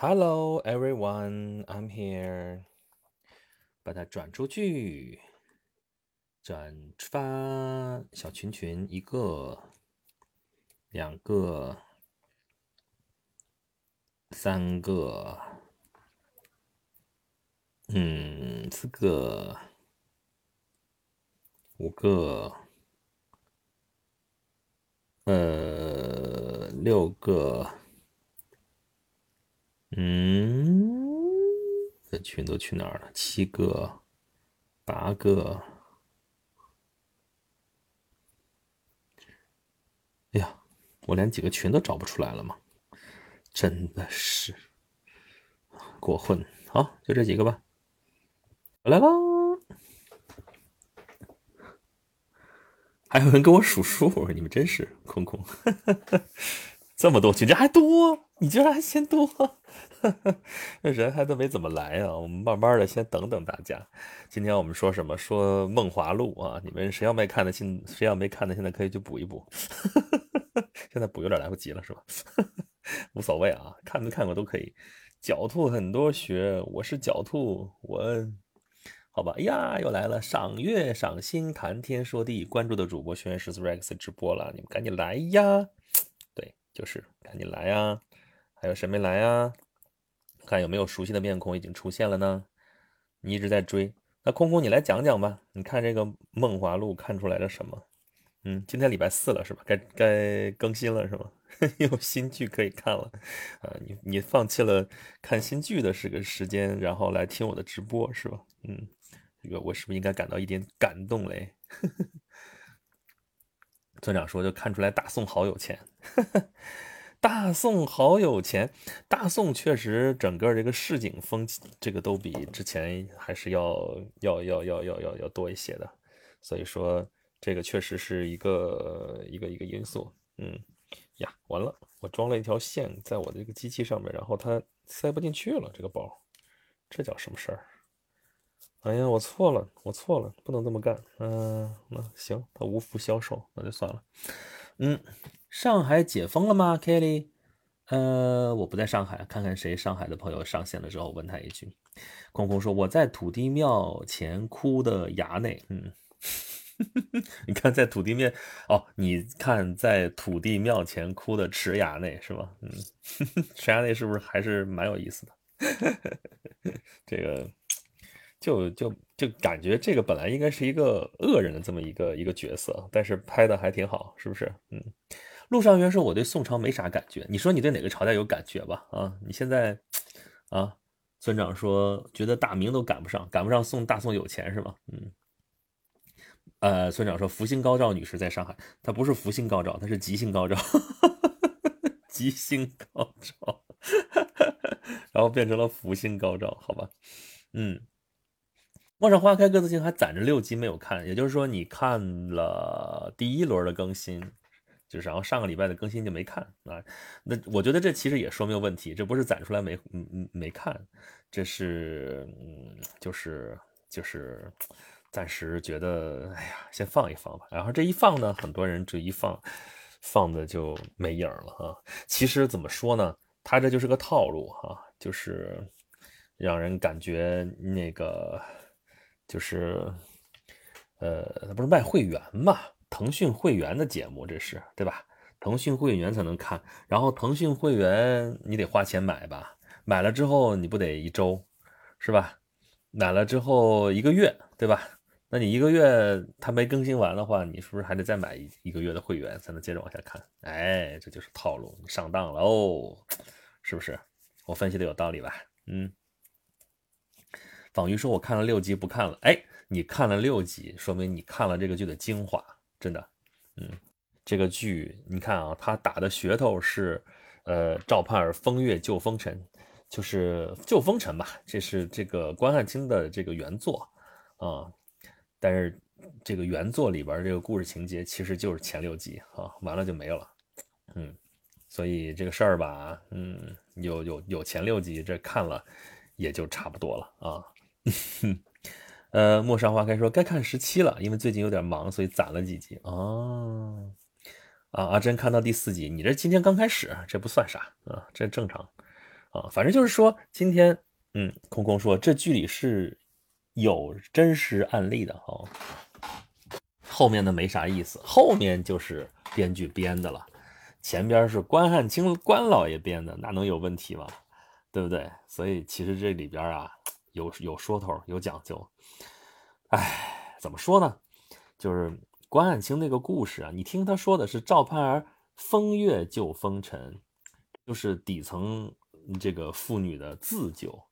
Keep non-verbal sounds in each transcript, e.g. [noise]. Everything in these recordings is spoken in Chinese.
Hello everyone, I'm here。把它转出去，转发小群群一个、两个、三个，嗯，四个、五个，呃，六个。嗯，这群都去哪儿了？七个，八个。哎呀，我连几个群都找不出来了吗？真的是过混。好，就这几个吧。我来啦！还有人跟我数数，你们真是空空。这么多群，这还多？你居然还嫌多？那 [laughs] 人还都没怎么来啊！我们慢慢的先等等大家。今天我们说什么？说《梦华录》啊！你们谁要没看的，现谁要没看的，现在可以去补一补。[laughs] 现在补有点来不及了，是吧？[laughs] 无所谓啊，看没看过都可以。狡兔很多学，我是狡兔，我好吧？哎呀，又来了！赏月赏心谈天说地，关注的主播轩辕十四 Rex 直播了，你们赶紧来呀！就是赶紧来呀！还有谁没来呀？看有没有熟悉的面孔已经出现了呢？你一直在追，那空空你来讲讲吧。你看这个《梦华录》看出来了什么？嗯，今天礼拜四了是吧？该该更新了是吗？[laughs] 有新剧可以看了啊！你你放弃了看新剧的是个时间，然后来听我的直播是吧？嗯，这个我是不是应该感到一点感动嘞？[laughs] 村长说：“就看出来大宋好有钱，[laughs] 大宋好有钱。大宋确实整个这个市井风气，这个都比之前还是要要要要要要要多一些的。所以说，这个确实是一个一个一个因素。嗯，呀，完了，我装了一条线在我的这个机器上面，然后它塞不进去了。这个包，这叫什么事儿？”哎呀，我错了，我错了，不能这么干。嗯，那行，他无福消受，那就算了。嗯，上海解封了吗，Kelly？呃，我不在上海，看看谁上海的朋友上线了之后问他一句。空空说我在土地庙前窟的衙内。嗯，[laughs] 你看在土地面哦，你看在土地庙前窟的池衙内是吧？嗯，[laughs] 池衙内是不是还是蛮有意思的？[laughs] 这个。就就就感觉这个本来应该是一个恶人的这么一个一个角色，但是拍的还挺好，是不是？嗯，陆上元说我对宋朝没啥感觉，你说你对哪个朝代有感觉吧？啊，你现在啊，村长说觉得大明都赶不上，赶不上宋大宋有钱是吗？嗯，呃，村长说福星高照女士在上海，她不是福星高照，她是吉星高照，[laughs] 吉星高照，[laughs] 然后变成了福星高照，好吧？嗯。陌上花开各自行还攒着六集没有看，也就是说你看了第一轮的更新，就是然后上个礼拜的更新就没看啊？那我觉得这其实也说明问题，这不是攒出来没嗯嗯没看，这是嗯就是就是暂时觉得哎呀先放一放吧。然后这一放呢，很多人这一放放的就没影了啊。其实怎么说呢，他这就是个套路哈，就是让人感觉那个。就是，呃，他不是卖会员嘛？腾讯会员的节目，这是对吧？腾讯会员才能看，然后腾讯会员你得花钱买吧？买了之后你不得一周，是吧？买了之后一个月，对吧？那你一个月他没更新完的话，你是不是还得再买一一个月的会员才能接着往下看？哎，这就是套路，你上当了哦，是不是？我分析的有道理吧？嗯。等于说我看了六集不看了，哎，你看了六集，说明你看了这个剧的精华，真的，嗯，这个剧你看啊，他打的噱头是，呃，赵盼儿风月救风尘，就是救风尘吧，这是这个关汉卿的这个原作啊，但是这个原作里边这个故事情节其实就是前六集啊，完了就没有了，嗯，所以这个事儿吧，嗯，有有有前六集，这看了也就差不多了啊。[laughs] 呃，陌上花开说该看十七了，因为最近有点忙，所以攒了几集。哦，啊，阿珍看到第四集，你这今天刚开始，这不算啥啊，这正常啊，反正就是说今天，嗯，空空说这剧里是有真实案例的哈，后面的没啥意思，后面就是编剧编的了，前边是关汉卿关老爷编的，那能有问题吗？对不对？所以其实这里边啊有有说头，有讲究。哎，怎么说呢？就是关汉卿那个故事啊，你听他说的是赵盼儿风月救风尘，就是底层这个妇女的自救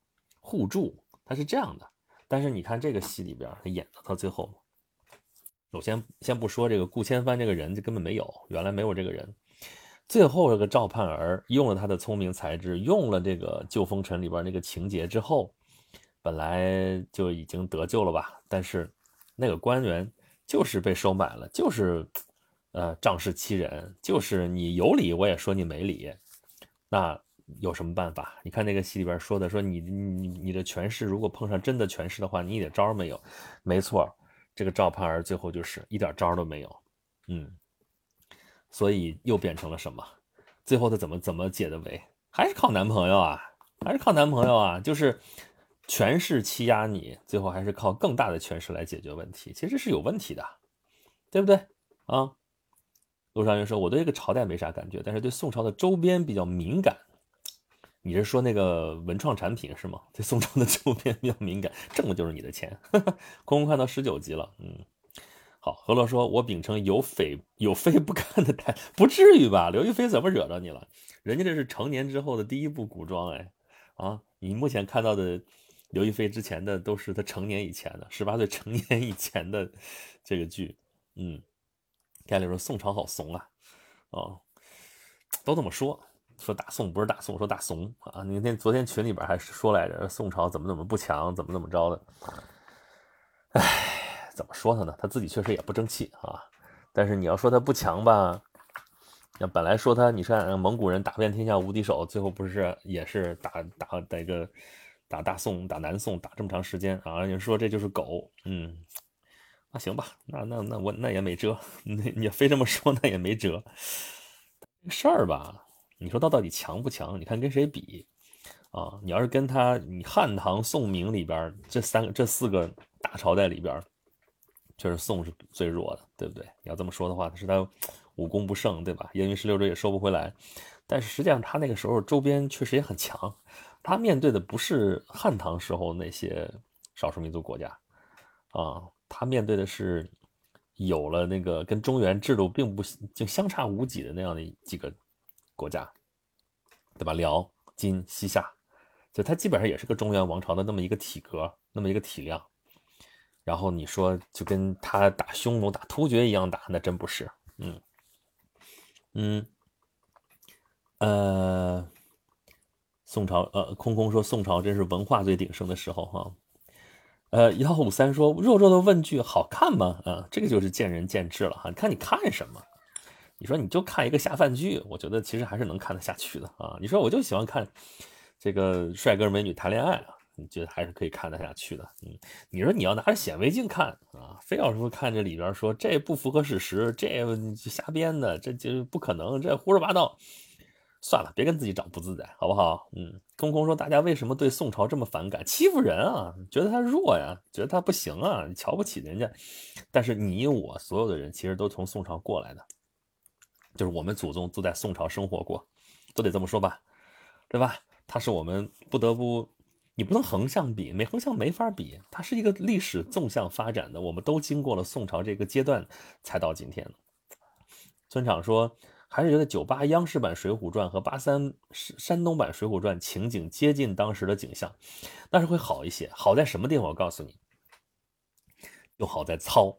互助，他是这样的。但是你看这个戏里边，他演到他最后，首先先不说这个顾千帆这个人，就根本没有，原来没有这个人。最后这个赵盼儿用了他的聪明才智，用了这个救风尘里边那个情节之后。本来就已经得救了吧，但是那个官员就是被收买了，就是呃仗势欺人，就是你有理我也说你没理，那有什么办法？你看那个戏里边说的，说你你你的权势如果碰上真的权势的话，你一点招没有。没错，这个赵盼儿最后就是一点招都没有，嗯，所以又变成了什么？最后他怎么怎么解的围？还是靠男朋友啊，还是靠男朋友啊，就是。权势欺压你，最后还是靠更大的权势来解决问题，其实是有问题的，对不对啊？陆少云说：“我对这个朝代没啥感觉，但是对宋朝的周边比较敏感。”你是说那个文创产品是吗？对宋朝的周边比较敏感，挣的就是你的钱。[laughs] 空空看到十九集了，嗯，好。何乐说：“我秉承有匪有非不看的态，不至于吧？刘亦菲怎么惹着你了？人家这是成年之后的第一部古装，哎，啊，你目前看到的。”刘亦菲之前的都是她成年以前的，十八岁成年以前的这个剧，嗯，盖里说宋朝好怂啊，哦，都这么说，说大宋不是大宋，说大怂啊。那天昨天群里边还说来着，宋朝怎么怎么不强，怎么怎么着的。哎，怎么说他呢？他自己确实也不争气啊。但是你要说他不强吧，那本来说他，你看蒙古人打遍天下无敌手，最后不是也是打打那个。打大宋，打南宋，打这么长时间啊！你说这就是狗，嗯，那行吧，那那那我那也没辙，你你非这么说那也没辙。事儿吧，你说他到底强不强？你看跟谁比啊？你要是跟他，你汉唐宋明里边这三个、这四个大朝代里边，确实宋是最弱的，对不对？你要这么说的话，是他武功不胜，对吧？燕云十六州也收不回来，但是实际上他那个时候周边确实也很强。他面对的不是汉唐时候那些少数民族国家，啊，他面对的是有了那个跟中原制度并不就相差无几的那样的几个国家，对吧？辽、金、西夏，就他基本上也是个中原王朝的那么一个体格，那么一个体量。然后你说就跟他打匈奴、打突厥一样打，那真不是。嗯嗯呃。宋朝，呃，空空说宋朝真是文化最鼎盛的时候哈。呃，幺五三说弱弱的问句好看吗？啊，这个就是见仁见智了哈。看你看什么，你说你就看一个下饭剧，我觉得其实还是能看得下去的啊。你说我就喜欢看这个帅哥美女谈恋爱啊，你觉得还是可以看得下去的。嗯，你说你要拿着显微镜看啊，非要说看这里边说这不符合史实，这瞎编的，这就不可能，这胡说八道。算了，别跟自己找不自在，好不好？嗯，空空说，大家为什么对宋朝这么反感？欺负人啊，觉得他弱呀，觉得他不行啊，瞧不起人家。但是你我所有的人其实都从宋朝过来的，就是我们祖宗都在宋朝生活过，都得这么说吧，对吧？它是我们不得不，你不能横向比，没横向没法比，它是一个历史纵向发展的，我们都经过了宋朝这个阶段才到今天村长说。还是觉得九八央视版《水浒传》和八三山东版《水浒传》情景接近当时的景象，那是会好一些。好在什么地方？我告诉你，就好在糙，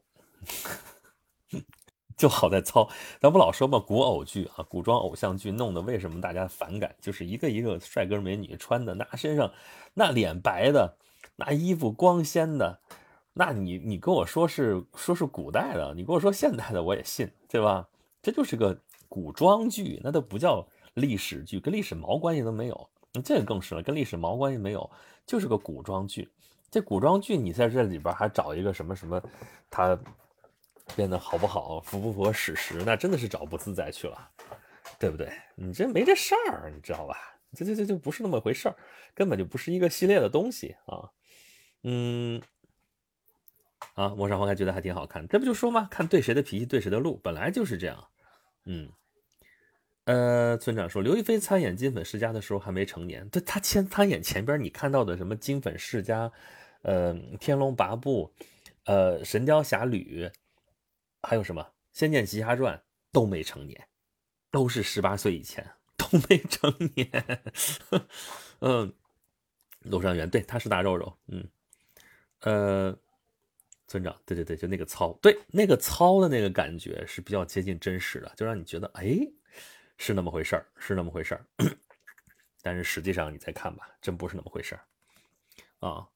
[laughs] 就好在糙。咱不老说嘛，古偶剧啊，古装偶像剧弄的，为什么大家反感？就是一个一个帅哥美女穿的，那身上那脸白的，那衣服光鲜的，那你你跟我说是说是古代的，你跟我说现代的，我也信，对吧？这就是个。古装剧那都不叫历史剧，跟历史毛关系都没有。这个更是了，跟历史毛关系没有，就是个古装剧。这古装剧你在这里边还找一个什么什么，它变得好不好，符不符合史实，那真的是找不自在去了，对不对？你这没这事儿，你知道吧？这这这就不是那么回事儿，根本就不是一个系列的东西啊。嗯，啊，陌上花开觉得还挺好看，这不就说吗？看对谁的脾气对谁的路，本来就是这样。嗯，呃，村长说刘亦菲参演《金粉世家》的时候还没成年，对，她签参演前边你看到的什么《金粉世家》，呃，《天龙八部》，呃，《神雕侠侣》，还有什么《仙剑奇侠传》都没成年，都是十八岁以前，都没成年。[laughs] 嗯，陆尚元对，他是大肉肉，嗯。呃，村长，对对对，就那个糙，对那个糙的那个感觉是比较接近真实的，就让你觉得，哎，是那么回事儿，是那么回事儿。[coughs] 但是实际上你再看吧，真不是那么回事儿啊！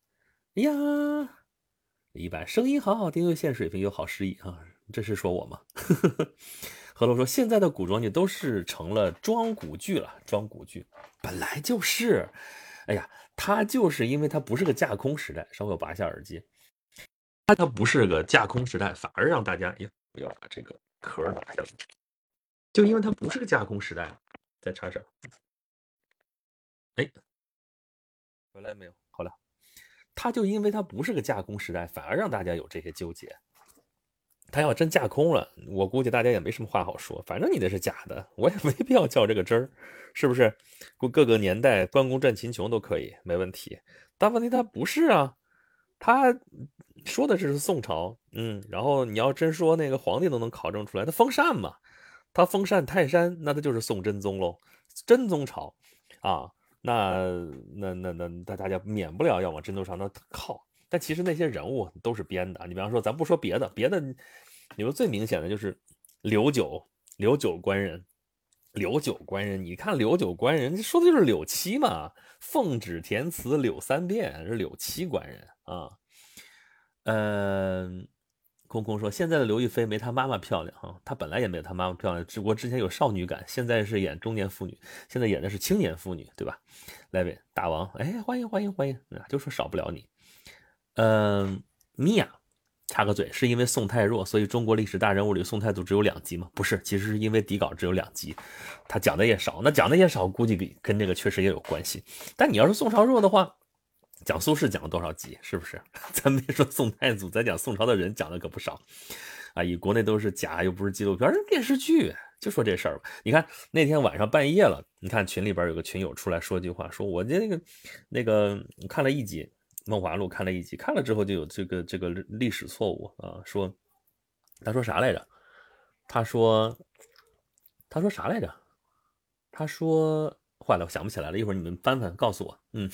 哎呀，一般声音好好听，又现水平又好诗意啊，这是说我吗？[laughs] 何洛说，现在的古装剧都是成了装古剧了，装古剧本来就是。哎呀，它就是因为它不是个架空时代，稍微我拔一下耳机。它它不是个架空时代，反而让大家呀，不要把这个壳拿下来。就因为它不是个架空时代，再插上。哎，回来没有？好了，它就因为它不是个架空时代，反而让大家有这些纠结。它要真架空了，我估计大家也没什么话好说。反正你那是假的，我也 [laughs] 没必要较这个真儿，是不是？各各个年代，关公战秦琼都可以，没问题。但问题他不是啊，他说的是宋朝，嗯，然后你要真说那个皇帝都能考证出来，他封禅嘛，他封禅泰山，那他就是宋真宗喽，真宗朝啊，那那那那大大家免不了要往真宗朝那靠。但其实那些人物都是编的，你比方说，咱不说别的，别的，你说最明显的就是刘九，刘九官人，刘九官人，你看刘九官人，说的就是柳七嘛，奉旨填词柳三变，是柳七官人啊。嗯，空空说现在的刘亦菲没她妈妈漂亮啊，她本来也没有她妈妈漂亮，只不过之前有少女感，现在是演中年妇女，现在演的是青年妇女，对吧？来位大王，哎，欢迎欢迎欢迎，就说少不了你。嗯，米娅，插个嘴，是因为宋太弱，所以中国历史大人物里宋太祖只有两集吗？不是，其实是因为底稿只有两集，他讲的也少。那讲的也少，估计跟跟这个确实也有关系。但你要是宋朝弱的话，讲苏轼讲了多少集？是不是？[laughs] 咱别说宋太祖，咱讲宋朝的人讲的可不少啊！以国内都是假，又不是纪录片，是电视剧。就说这事儿吧。你看那天晚上半夜了，你看群里边有个群友出来说句话，说我这那个那个看了一集。《梦华录》看了一集，看了之后就有这个这个历史错误啊！说他说啥来着？他说他说啥来着？他说坏了，我想不起来了。一会儿你们翻翻告诉我。嗯，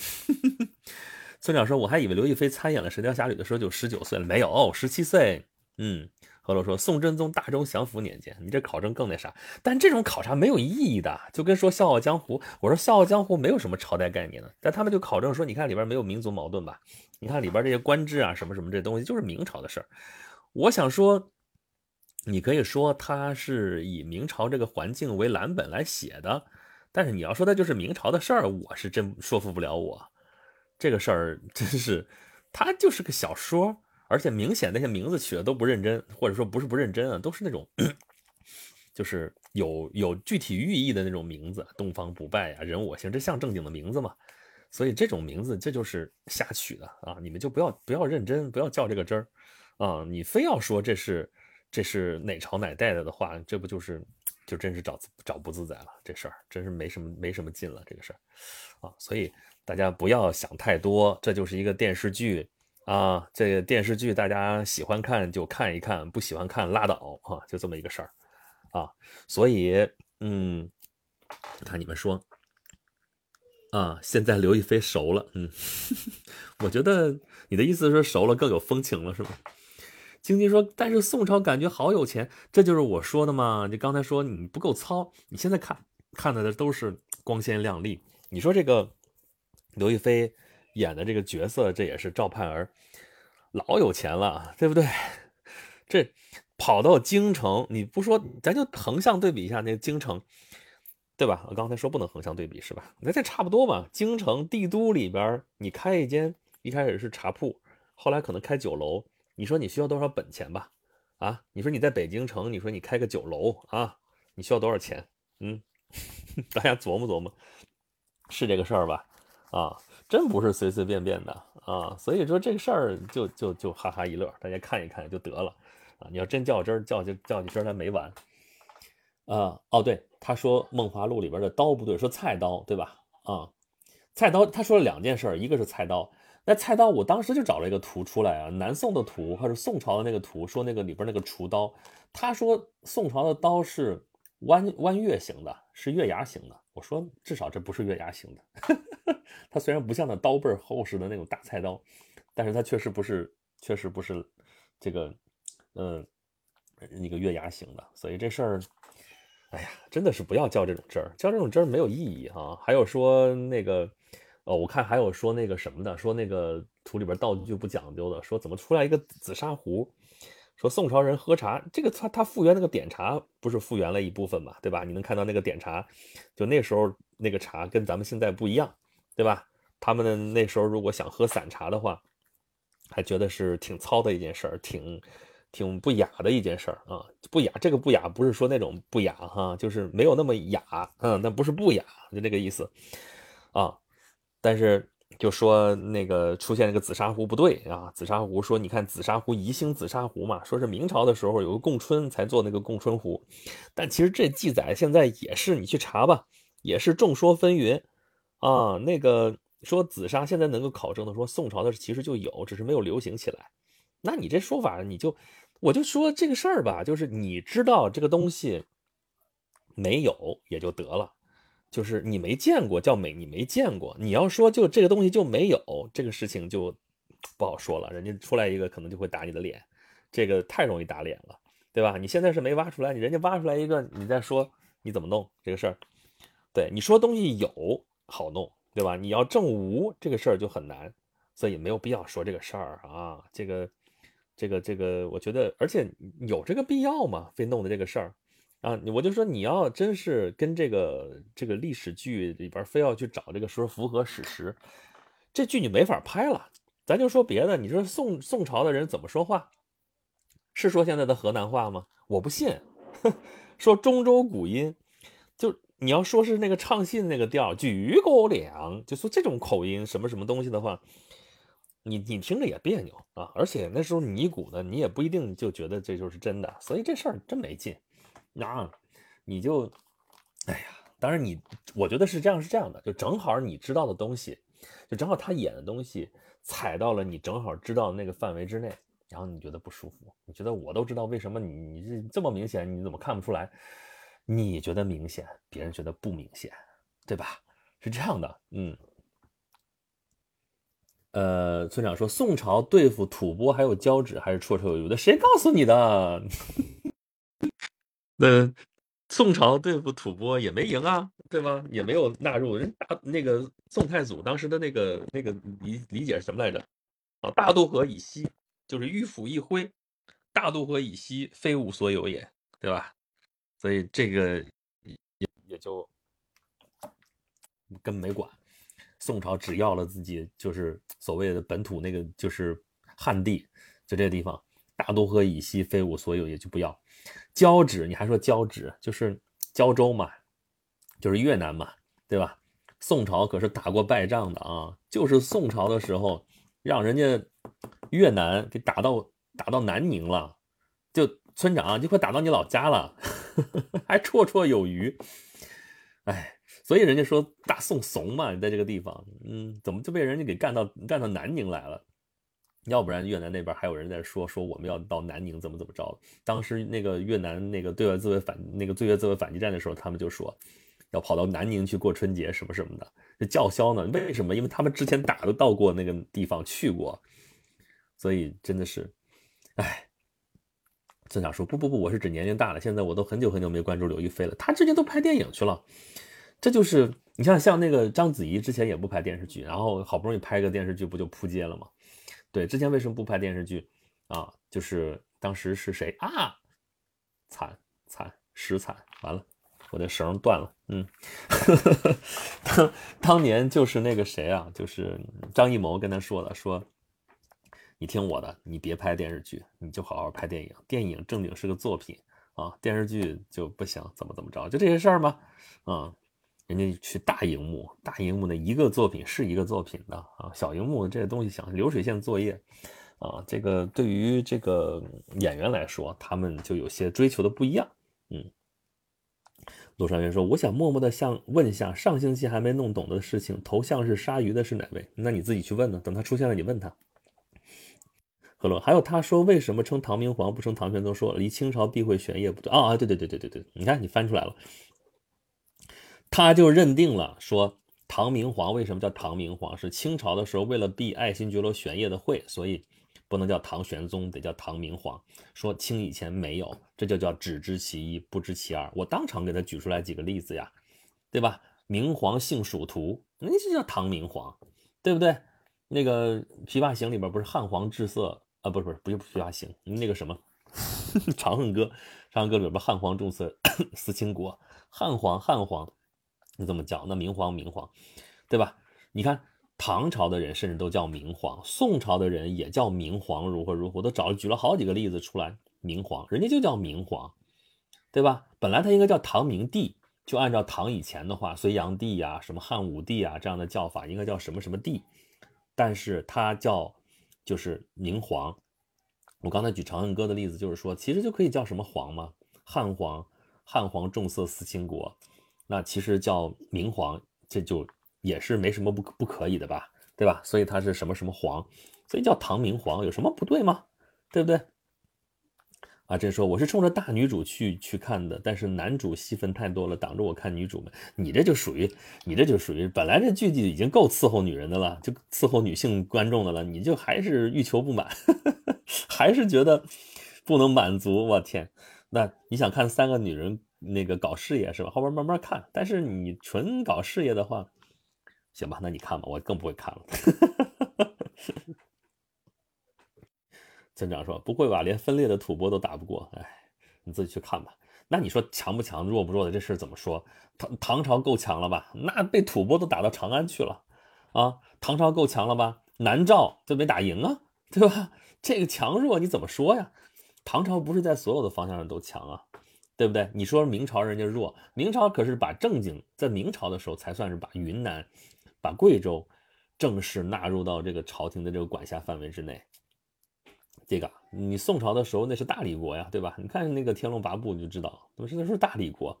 [laughs] 村长说我还以为刘亦菲参演了《神雕侠侣》的时候就十九岁了，没有，十七岁。嗯。何洛说：“宋真宗大中祥符年间，你这考证更那啥。但这种考察没有意义的，就跟说《笑傲江湖》，我说《笑傲江湖》没有什么朝代概念的，但他们就考证说，你看里边没有民族矛盾吧？你看里边这些官制啊，什么什么这东西，就是明朝的事儿。我想说，你可以说它是以明朝这个环境为蓝本来写的，但是你要说它就是明朝的事儿，我是真说服不了我。这个事儿 [laughs] 真是，它就是个小说。”而且明显那些名字取的都不认真，或者说不是不认真啊，都是那种，[coughs] 就是有有具体寓意的那种名字，东方不败呀，人我行，这像正经的名字吗？所以这种名字这就是瞎取的啊！你们就不要不要认真，不要较这个真儿啊！你非要说这是这是哪朝哪代的的话，这不就是就真是找找不自在了？这事儿真是没什么没什么劲了，这个事儿啊！所以大家不要想太多，这就是一个电视剧。啊，这个电视剧大家喜欢看就看一看，不喜欢看拉倒啊，就这么一个事儿啊。所以，嗯，看你们说啊，现在刘亦菲熟了，嗯，[laughs] 我觉得你的意思是熟了更有风情了，是吧？晶晶说，但是宋朝感觉好有钱，这就是我说的嘛。你刚才说你不够糙，你现在看看的都是光鲜亮丽。你说这个刘亦菲。演的这个角色，这也是赵盼儿，老有钱了，对不对？[laughs] 这跑到京城，你不说，咱就横向对比一下那个京城，对吧？我刚才说不能横向对比，是吧？那这差不多嘛。京城帝都里边，你开一间，一开始是茶铺，后来可能开酒楼，你说你需要多少本钱吧？啊，你说你在北京城，你说你开个酒楼啊，你需要多少钱？嗯，[laughs] 大家琢磨琢磨。是这个事儿吧？啊，真不是随随便便的啊，所以说这个事儿就就就哈哈一乐，大家看一看就得了啊。你要真较真儿，较就较你真儿没完啊。哦，对，他说《梦华录》里边的刀不对，说菜刀对吧？啊，菜刀，他说了两件事，一个是菜刀。那菜刀，我当时就找了一个图出来啊，南宋的图还是宋朝的那个图，说那个里边那个厨刀，他说宋朝的刀是弯弯月形的，是月牙形的。我说至少这不是月牙形的，[laughs] 它虽然不像那刀背厚实的那种大菜刀，但是它确实不是，确实不是这个，嗯，那个月牙形的。所以这事儿，哎呀，真的是不要较这种真儿，较这种真儿没有意义哈。还有说那个。哦，我看还有说那个什么的，说那个图里边道具不讲究的，说怎么出来一个紫砂壶？说宋朝人喝茶，这个他他复原那个点茶，不是复原了一部分嘛，对吧？你能看到那个点茶，就那时候那个茶跟咱们现在不一样，对吧？他们那时候如果想喝散茶的话，还觉得是挺糙的一件事儿，挺挺不雅的一件事儿啊，不雅。这个不雅不是说那种不雅哈，就是没有那么雅，嗯，那不是不雅，就这个意思啊。但是就说那个出现那个紫砂壶不对啊，紫砂壶说你看紫砂壶宜兴紫砂壶嘛，说是明朝的时候有个供春才做那个供春壶，但其实这记载现在也是你去查吧，也是众说纷纭啊。那个说紫砂现在能够考证的说宋朝的其实就有，只是没有流行起来。那你这说法你就我就说这个事儿吧，就是你知道这个东西没有也就得了。就是你没见过叫美，你没见过。你要说就这个东西就没有，这个事情就不好说了。人家出来一个，可能就会打你的脸，这个太容易打脸了，对吧？你现在是没挖出来，你人家挖出来一个，你再说你怎么弄这个事儿？对，你说东西有好弄，对吧？你要证无这个事儿就很难，所以没有必要说这个事儿啊。这个，这个，这个，我觉得，而且有这个必要吗？非弄的这个事儿？啊，我就说你要真是跟这个这个历史剧里边非要去找这个说符合史实，这剧你没法拍了。咱就说别的，你说宋宋朝的人怎么说话？是说现在的河南话吗？我不信。[laughs] 说中州古音，就你要说是那个唱戏的那个调，举高粱，就说这种口音什么什么东西的话，你你听着也别扭啊。而且那时候尼古呢，你也不一定就觉得这就是真的，所以这事儿真没劲。那你就，哎呀，当然你，我觉得是这样，是这样的，就正好你知道的东西，就正好他演的东西踩到了你正好知道那个范围之内，然后你觉得不舒服，你觉得我都知道为什么你你这这么明显，你怎么看不出来？你觉得明显，别人觉得不明显，对吧？是这样的，嗯。呃，村长说宋朝对付吐蕃还有交趾还是绰绰有余的，谁告诉你的？[laughs] 那宋朝对付吐蕃也没赢啊，对吧？也没有纳入人大那个宋太祖当时的那个那个理理解是什么来着？啊，大渡河以西就是迂腐一挥，大渡河以西非吾所有也，对吧？所以这个也也就根本没管。宋朝只要了自己就是所谓的本土那个就是汉地，就这个地方，大渡河以西非吾所有，也就不要。交趾，你还说交趾，就是胶州嘛，就是越南嘛，对吧？宋朝可是打过败仗的啊，就是宋朝的时候，让人家越南给打到打到南宁了，就村长就快打到你老家了，[laughs] 还绰绰有余。哎，所以人家说大宋怂嘛，在这个地方，嗯，怎么就被人家给干到干到南宁来了？要不然越南那边还有人在说说我们要到南宁怎么怎么着。当时那个越南那个对外自卫反那个对外自卫反击战的时候，他们就说要跑到南宁去过春节什么什么的，这叫嚣呢？为什么？因为他们之前打都到过那个地方去过，所以真的是，哎。村长说不不不，我是指年龄大了，现在我都很久很久没关注刘亦菲了，她之前都拍电影去了，这就是你像像那个章子怡之前也不拍电视剧，然后好不容易拍个电视剧，不就扑街了吗？对，之前为什么不拍电视剧啊？就是当时是谁啊？惨惨实惨，完了，我的绳断了。嗯，[laughs] 当当年就是那个谁啊，就是张艺谋跟他说的，说你听我的，你别拍电视剧，你就好好拍电影。电影正经是个作品啊，电视剧就不行，怎么怎么着，就这些事儿吗？啊，人家去大荧幕，大荧幕的一个作品是一个作品的啊，小荧幕这些东西想流水线作业啊，这个对于这个演员来说，他们就有些追求的不一样。嗯，陆尚元说：“我想默默的向问一下，上星期还没弄懂的事情，头像是鲨鱼的是哪位？那你自己去问呢，等他出现了，你问他。”何洛，还有他说为什么称唐明皇不称唐玄宗？说离清朝避讳玄烨不对啊啊，对对对对对对，你看你翻出来了。他就认定了说，唐明皇为什么叫唐明皇？是清朝的时候为了避爱新觉罗玄烨的讳，所以不能叫唐玄宗，得叫唐明皇。说清以前没有，这就叫只知其一，不知其二。我当场给他举出来几个例子呀，对吧？明皇姓蜀图，那就叫唐明皇，对不对？那个《琵琶行》里边不是汉皇治色啊？不是不是不是《琵琶行》，那个什么《长恨歌》，《长恨歌》里边汉皇重色思倾国，汉皇汉皇。你这么叫，那明皇明皇，对吧？你看唐朝的人甚至都叫明皇，宋朝的人也叫明皇，如何如何，我都找举了好几个例子出来。明皇，人家就叫明皇，对吧？本来他应该叫唐明帝，就按照唐以前的话，隋炀帝呀、什么汉武帝啊这样的叫法，应该叫什么什么帝，但是他叫就是明皇。我刚才举《长恨歌》的例子，就是说其实就可以叫什么皇嘛，汉皇，汉皇重色思倾国。那其实叫明皇，这就也是没什么不不可以的吧，对吧？所以他是什么什么皇，所以叫唐明皇，有什么不对吗？对不对？啊，这说我是冲着大女主去去看的，但是男主戏份太多了，挡着我看女主们。你这就属于，你这就属于，本来这剧集已经够伺候女人的了，就伺候女性观众的了，你就还是欲求不满，[laughs] 还是觉得不能满足。我天，那你想看三个女人？那个搞事业是吧？后边慢慢看。但是你纯搞事业的话，行吧，那你看吧，我更不会看了。[laughs] 村长说：“不会吧，连分裂的吐蕃都打不过。”哎，你自己去看吧。那你说强不强，弱不弱的这事怎么说？唐唐朝够强了吧？那被吐蕃都打到长安去了啊！唐朝够强了吧？南诏就没打赢啊，对吧？这个强弱你怎么说呀？唐朝不是在所有的方向上都强啊？对不对？你说明朝人家弱，明朝可是把正经在明朝的时候才算是把云南、把贵州正式纳入到这个朝廷的这个管辖范围之内。这个你宋朝的时候那是大理国呀，对吧？你看那个《天龙八部》你就知道，那是那是大理国，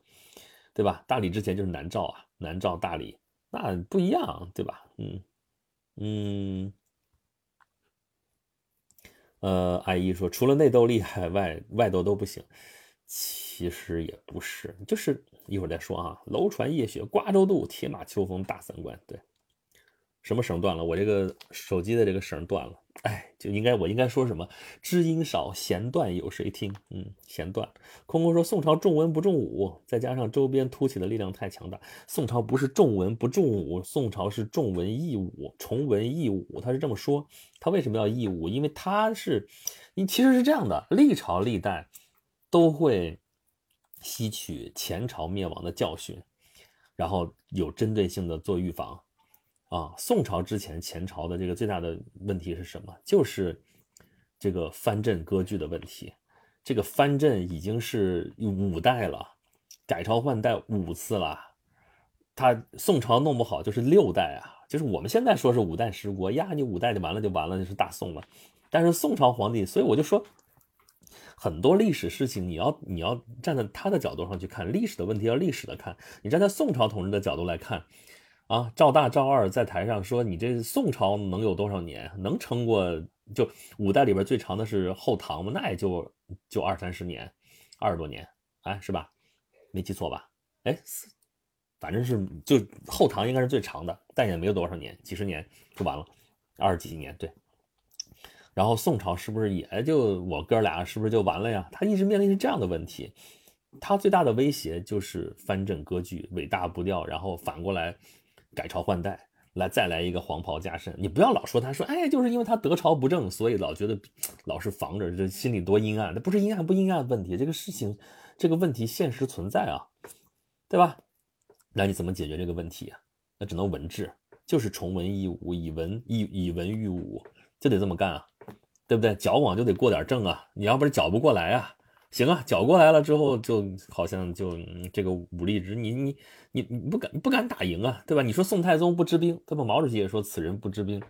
对吧？大理之前就是南诏啊，南诏大理那不一样，对吧？嗯嗯。呃，阿姨说，除了内斗厉害外，外斗都不行。其实也不是，就是一会儿再说啊。楼船夜雪瓜洲渡，铁马秋风大三关。对，什么绳断了？我这个手机的这个绳断了。哎，就应该我应该说什么？知音少，弦断有谁听？嗯，弦断。空空说宋朝重文不重武，再加上周边突起的力量太强大。宋朝不是重文不重武，宋朝是重文抑武，重文抑武。他是这么说。他为什么要抑武？因为他是，你其实是这样的，历朝历代。都会吸取前朝灭亡的教训，然后有针对性的做预防。啊，宋朝之前，前朝的这个最大的问题是什么？就是这个藩镇割据的问题。这个藩镇已经是五代了，改朝换代五次了。他宋朝弄不好就是六代啊，就是我们现在说是五代十国呀，你五代就完了就完了，就是大宋了。但是宋朝皇帝，所以我就说。很多历史事情，你要你要站在他的角度上去看历史的问题，要历史的看。你站在宋朝统治的角度来看，啊，赵大、赵二在台上说，你这宋朝能有多少年？能撑过就五代里边最长的是后唐吗？那也就就二三十年，二十多年，哎，是吧？没记错吧？哎，反正是就后唐应该是最长的，但也没有多少年，几十年就完了，二十几年，对。然后宋朝是不是也就我哥俩是不是就完了呀？他一直面临着这样的问题，他最大的威胁就是藩镇割据，尾大不掉，然后反过来改朝换代，来再来一个黄袍加身。你不要老说他说，哎，就是因为他得朝不正，所以老觉得老是防着，这心里多阴暗。那不是阴暗不阴暗的问题，这个事情这个问题现实存在啊，对吧？那你怎么解决这个问题啊？那只能文治，就是重文抑武，以文以以文御武，就得这么干啊。对不对？矫枉就得过点正啊！你要不然矫不过来啊，行啊，搅过来了之后，就好像就这个武力值，你你你你不敢不敢打赢啊，对吧？你说宋太宗不知兵，对吧？毛主席也说此人不知兵，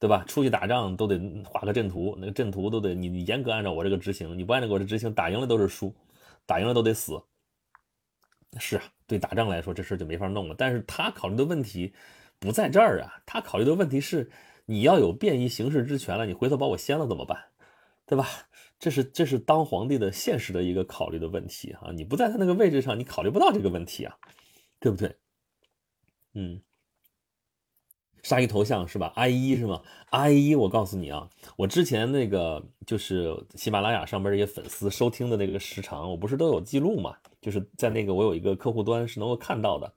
对吧？出去打仗都得画个阵图，那个阵图都得你严格按照我这个执行，你不按照我这执行，打赢了都是输，打赢了都得死。是啊，对打仗来说这事就没法弄了。但是他考虑的问题不在这儿啊，他考虑的问题是你要有便衣行事之权了，你回头把我掀了怎么办，对吧？这是这是当皇帝的现实的一个考虑的问题啊！你不在他那个位置上，你考虑不到这个问题啊，对不对？嗯，鲨鱼头像是吧？I 一是吗？I 一，我告诉你啊，我之前那个就是喜马拉雅上边这些粉丝收听的那个时长，我不是都有记录嘛？就是在那个我有一个客户端是能够看到的，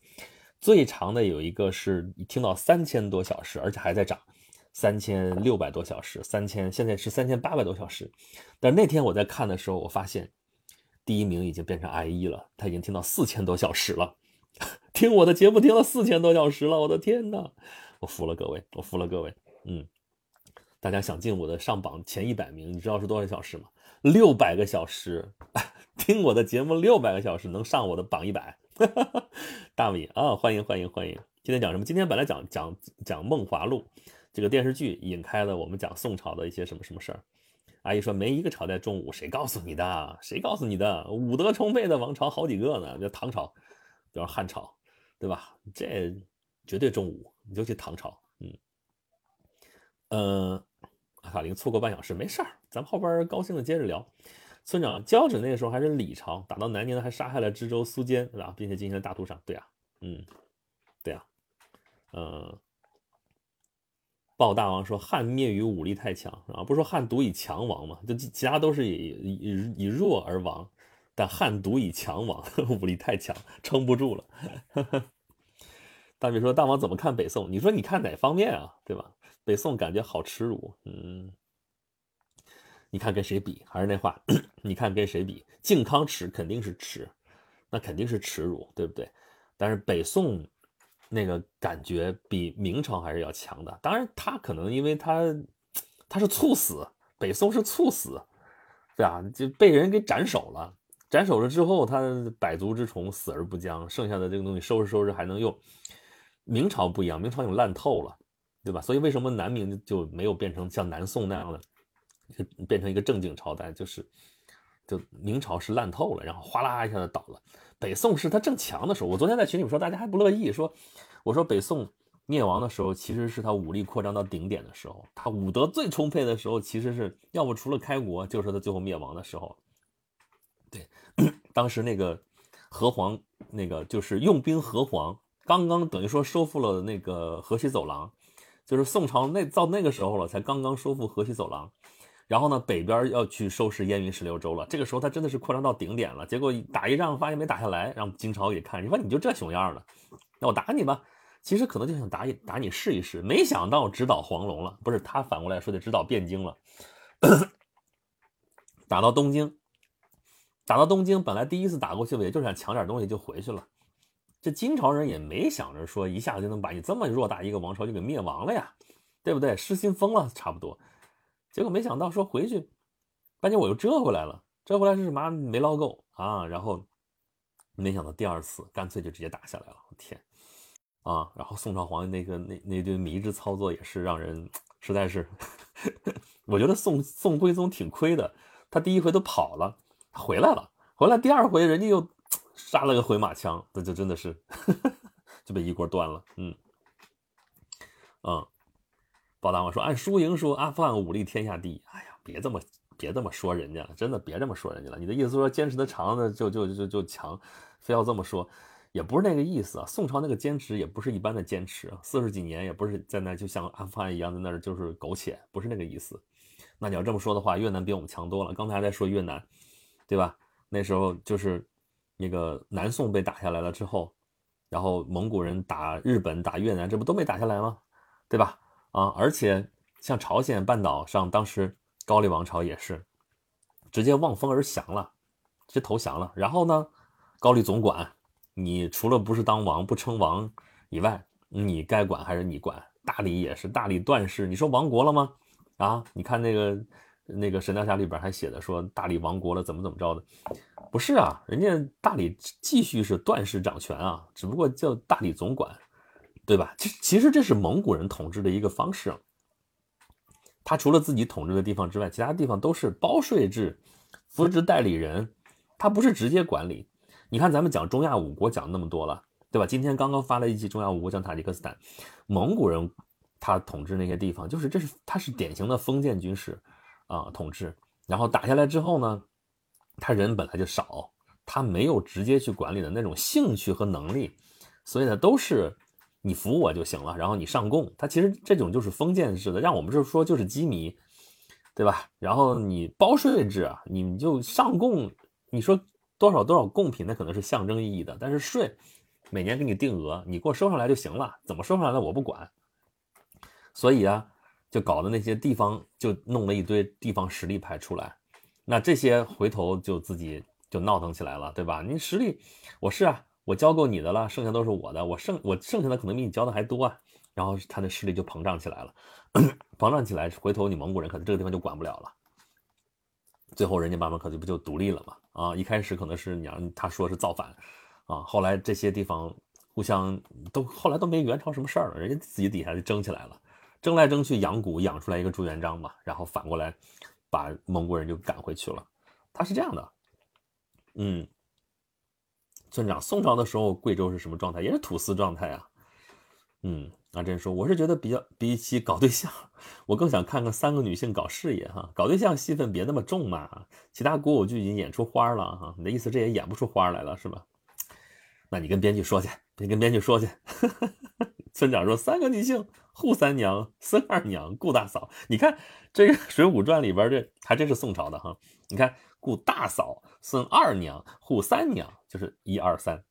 最长的有一个是听到三千多小时，而且还在涨。三千六百多小时，三千现在是三千八百多小时，但是那天我在看的时候，我发现第一名已经变成 I 一了，他已经听到四千多小时了，[laughs] 听我的节目听了四千多小时了，我的天呐，我服了各位，我服了各位，嗯，大家想进我的上榜前一百名，你知道是多少小时吗？六百个小时，[laughs] 听我的节目六百个小时能上我的榜一百，[laughs] 大米啊，欢迎欢迎欢迎，今天讲什么？今天本来讲讲讲《梦华录》。这个电视剧引开了我们讲宋朝的一些什么什么事儿。阿姨说没一个朝代重武，谁告诉你的？谁告诉你的？武德充沛的王朝好几个呢，就唐朝，比如汉朝，对吧？这绝对重武，你就去唐朝。嗯，呃，阿卡林错过半小时没事儿，咱们后边高兴的接着聊。村长交趾那个时候还是李朝，打到南宁还杀害了知州苏坚，对吧？并且进行了大屠杀。对啊，嗯，对啊，嗯。鲍大王说：“汉灭于武力太强啊，不说汉独以强亡嘛？就其他都是以以以弱而亡，但汉独以强亡，[laughs] 武力太强，撑不住了。[laughs] ”大比说：“大王怎么看北宋？你说你看哪方面啊？对吧？北宋感觉好耻辱，嗯，你看跟谁比？还是那话，[coughs] 你看跟谁比？靖康耻肯定是耻，那肯定是耻辱，对不对？但是北宋。”那个感觉比明朝还是要强的，当然他可能因为他他是猝死，北宋是猝死，对啊，就被人给斩首了，斩首了之后他百足之虫死而不僵，剩下的这个东西收拾收拾还能用。明朝不一样，明朝已经烂透了，对吧？所以为什么南明就没有变成像南宋那样的，变成一个正经朝代？就是就明朝是烂透了，然后哗啦一下子倒了。北宋是他正强的时候，我昨天在群里面说，大家还不乐意，说我说北宋灭亡的时候，其实是他武力扩张到顶点的时候，他武德最充沛的时候，其实是要不除了开国，就是他最后灭亡的时候。对，当时那个河湟，那个就是用兵河湟，刚刚等于说收复了那个河西走廊，就是宋朝那到那个时候了，才刚刚收复河西走廊。然后呢，北边要去收拾燕云十六州了。这个时候他真的是扩张到顶点了。结果打一仗发现没打下来，让金朝给看，你说你就这熊样了，那我打你吧。其实可能就想打你打你试一试，没想到直捣黄龙了。不是他反过来说的直捣汴京了。[coughs] 打到东京，打到东京，本来第一次打过去了，也就是想抢点东西就回去了。这金朝人也没想着说一下子就能把你这么偌大一个王朝就给灭亡了呀，对不对？失心疯了，差不多。结果没想到说回去，半截我又折回来了，折回来是什么？没捞够啊！然后没想到第二次干脆就直接打下来了，我天啊！然后宋朝皇帝那个那那堆迷之操作也是让人实在是，[laughs] 我觉得宋宋徽宗挺亏的，他第一回都跑了，回来了，回来第二回人家又杀了个回马枪，那就真的是 [laughs] 就被一锅端了，嗯，嗯。包大王说：“按输赢说，阿富汗武力天下第一。哎呀，别这么别这么说人家了，真的别这么说人家了。你的意思说坚持的长的就就就就强，非要这么说，也不是那个意思啊。宋朝那个坚持也不是一般的坚持，四十几年也不是在那就像阿富汗一样在那儿就是苟且，不是那个意思。那你要这么说的话，越南比我们强多了。刚才还在说越南，对吧？那时候就是那个南宋被打下来了之后，然后蒙古人打日本、打越南，这不都没打下来吗？对吧？”啊，而且像朝鲜半岛上，当时高丽王朝也是直接望风而降了，直接投降了。然后呢，高丽总管，你除了不是当王不称王以外，你该管还是你管。大理也是，大理段氏，你说亡国了吗？啊，你看那个那个《神雕侠侣》里边还写的说大理亡国了，怎么怎么着的？不是啊，人家大理继续是段氏掌权啊，只不过叫大理总管，对吧？其其实这是蒙古人统治的一个方式。他除了自己统治的地方之外，其他地方都是包税制、扶植代理人，他不是直接管理。你看咱们讲中亚五国讲那么多了，对吧？今天刚刚发了一期中亚五国讲塔吉克斯坦，蒙古人他统治那些地方，就是这是他是典型的封建军事啊统治。然后打下来之后呢，他人本来就少，他没有直接去管理的那种兴趣和能力，所以呢都是。你服我就行了，然后你上贡，他其实这种就是封建制的，让我们就是说就是羁縻，对吧？然后你包税制啊，你就上贡，你说多少多少贡品，那可能是象征意义的，但是税每年给你定额，你给我收上来就行了，怎么收上来的我不管。所以啊，就搞的那些地方就弄了一堆地方实力派出来，那这些回头就自己就闹腾起来了，对吧？你实力我是啊。我交够你的了，剩下都是我的。我剩我剩下的可能比你交的还多啊。然后他的势力就膨胀起来了，[clears throat] 膨胀起来，回头你蒙古人可能这个地方就管不了了。最后人家慢慢可就不就独立了嘛？啊，一开始可能是你让他说是造反啊，后来这些地方互相都后来都没元朝什么事儿了，人家自己底下就争起来了，争来争去养蛊养出来一个朱元璋嘛，然后反过来把蒙古人就赶回去了。他是这样的，嗯。村长，宋朝的时候，贵州是什么状态？也是土司状态啊。嗯，阿珍说，我是觉得比较比起搞对象，我更想看看三个女性搞事业哈。搞对象戏份别那么重嘛。其他古偶剧已经演出花了哈，你的意思这也演不出花来了是吧？那你跟编剧说去，你跟编剧说去。[laughs] 村长说，三个女性，扈三娘、孙二娘、顾大嫂。你看这个《水浒传》里边这还真是宋朝的哈。你看。顾大嫂、孙二娘、扈三娘，就是一二三，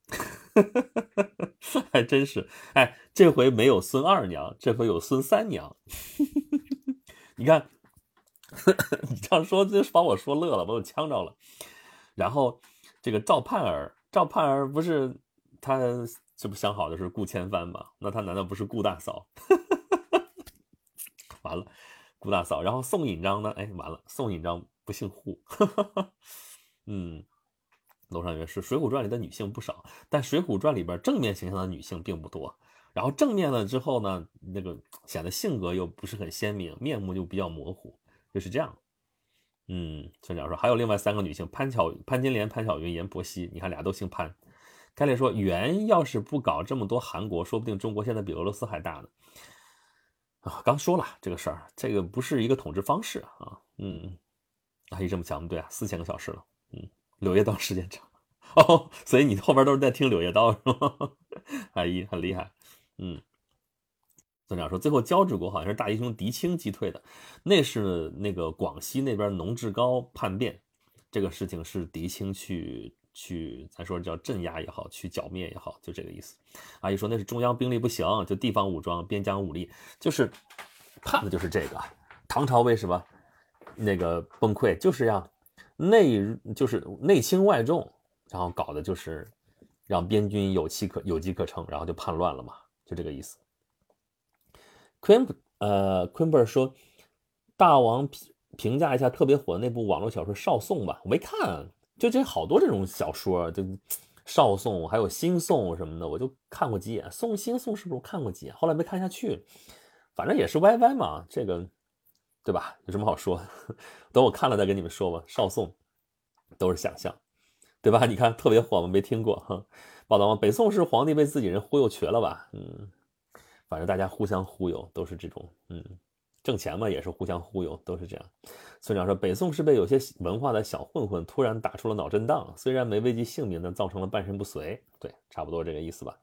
[laughs] 还真是。哎，这回没有孙二娘，这回有孙三娘。[laughs] 你看，[laughs] 你这样说，真是把我说乐了，把我呛着了。然后这个赵盼儿，赵盼儿不是他这不相好的是顾千帆吗？那他难道不是顾大嫂？完了，顾大嫂。然后宋引章呢？哎，完了，宋引章。不姓扈，[laughs] 嗯，楼上也是《水浒传》里的女性不少，但《水浒传》里边正面形象的女性并不多。然后正面了之后呢，那个显得性格又不是很鲜明，面目就比较模糊，就是这样。嗯，村长说还有另外三个女性：潘巧、潘金莲、潘巧云、阎婆惜。你看俩都姓潘。凯里说元要是不搞这么多韩国，说不定中国现在比俄罗斯还大呢。啊，刚说了这个事儿，这个不是一个统治方式啊。嗯。阿姨这么强，对啊，四千个小时了，嗯，柳叶刀时间长哦，所以你后边都是在听柳叶刀是吗？[laughs] 阿姨很厉害，嗯。村长说，最后交趾国好像是大英雄狄青击退的，那是那个广西那边农志高叛变，这个事情是狄青去去，咱说叫镇压也好，去剿灭也好，就这个意思。阿姨说那是中央兵力不行，就地方武装、边疆武力，就是怕的就是这个。唐朝为什么？那个崩溃就是让内就是内轻外重，然后搞的就是让边军有机可有机可乘，然后就叛乱了嘛，就这个意思。昆呃昆贝尔说，大王评评价一下特别火的那部网络小说《少宋》吧，我没看，就这好多这种小说，就少宋还有新宋什么的，我就看过几眼。宋新宋是不是看过几眼？后来没看下去，反正也是 YY 嘛，这个。对吧？有什么好说？[laughs] 等我看了再跟你们说吧。少宋都是想象，对吧？你看特别火吗？没听过哈？报道吗？北宋是皇帝被自己人忽悠瘸了吧？嗯，反正大家互相忽悠都是这种，嗯，挣钱嘛也是互相忽悠，都是这样。村长说，北宋是被有些文化的小混混突然打出了脑震荡，虽然没危及性命，但造成了半身不遂。对，差不多这个意思吧。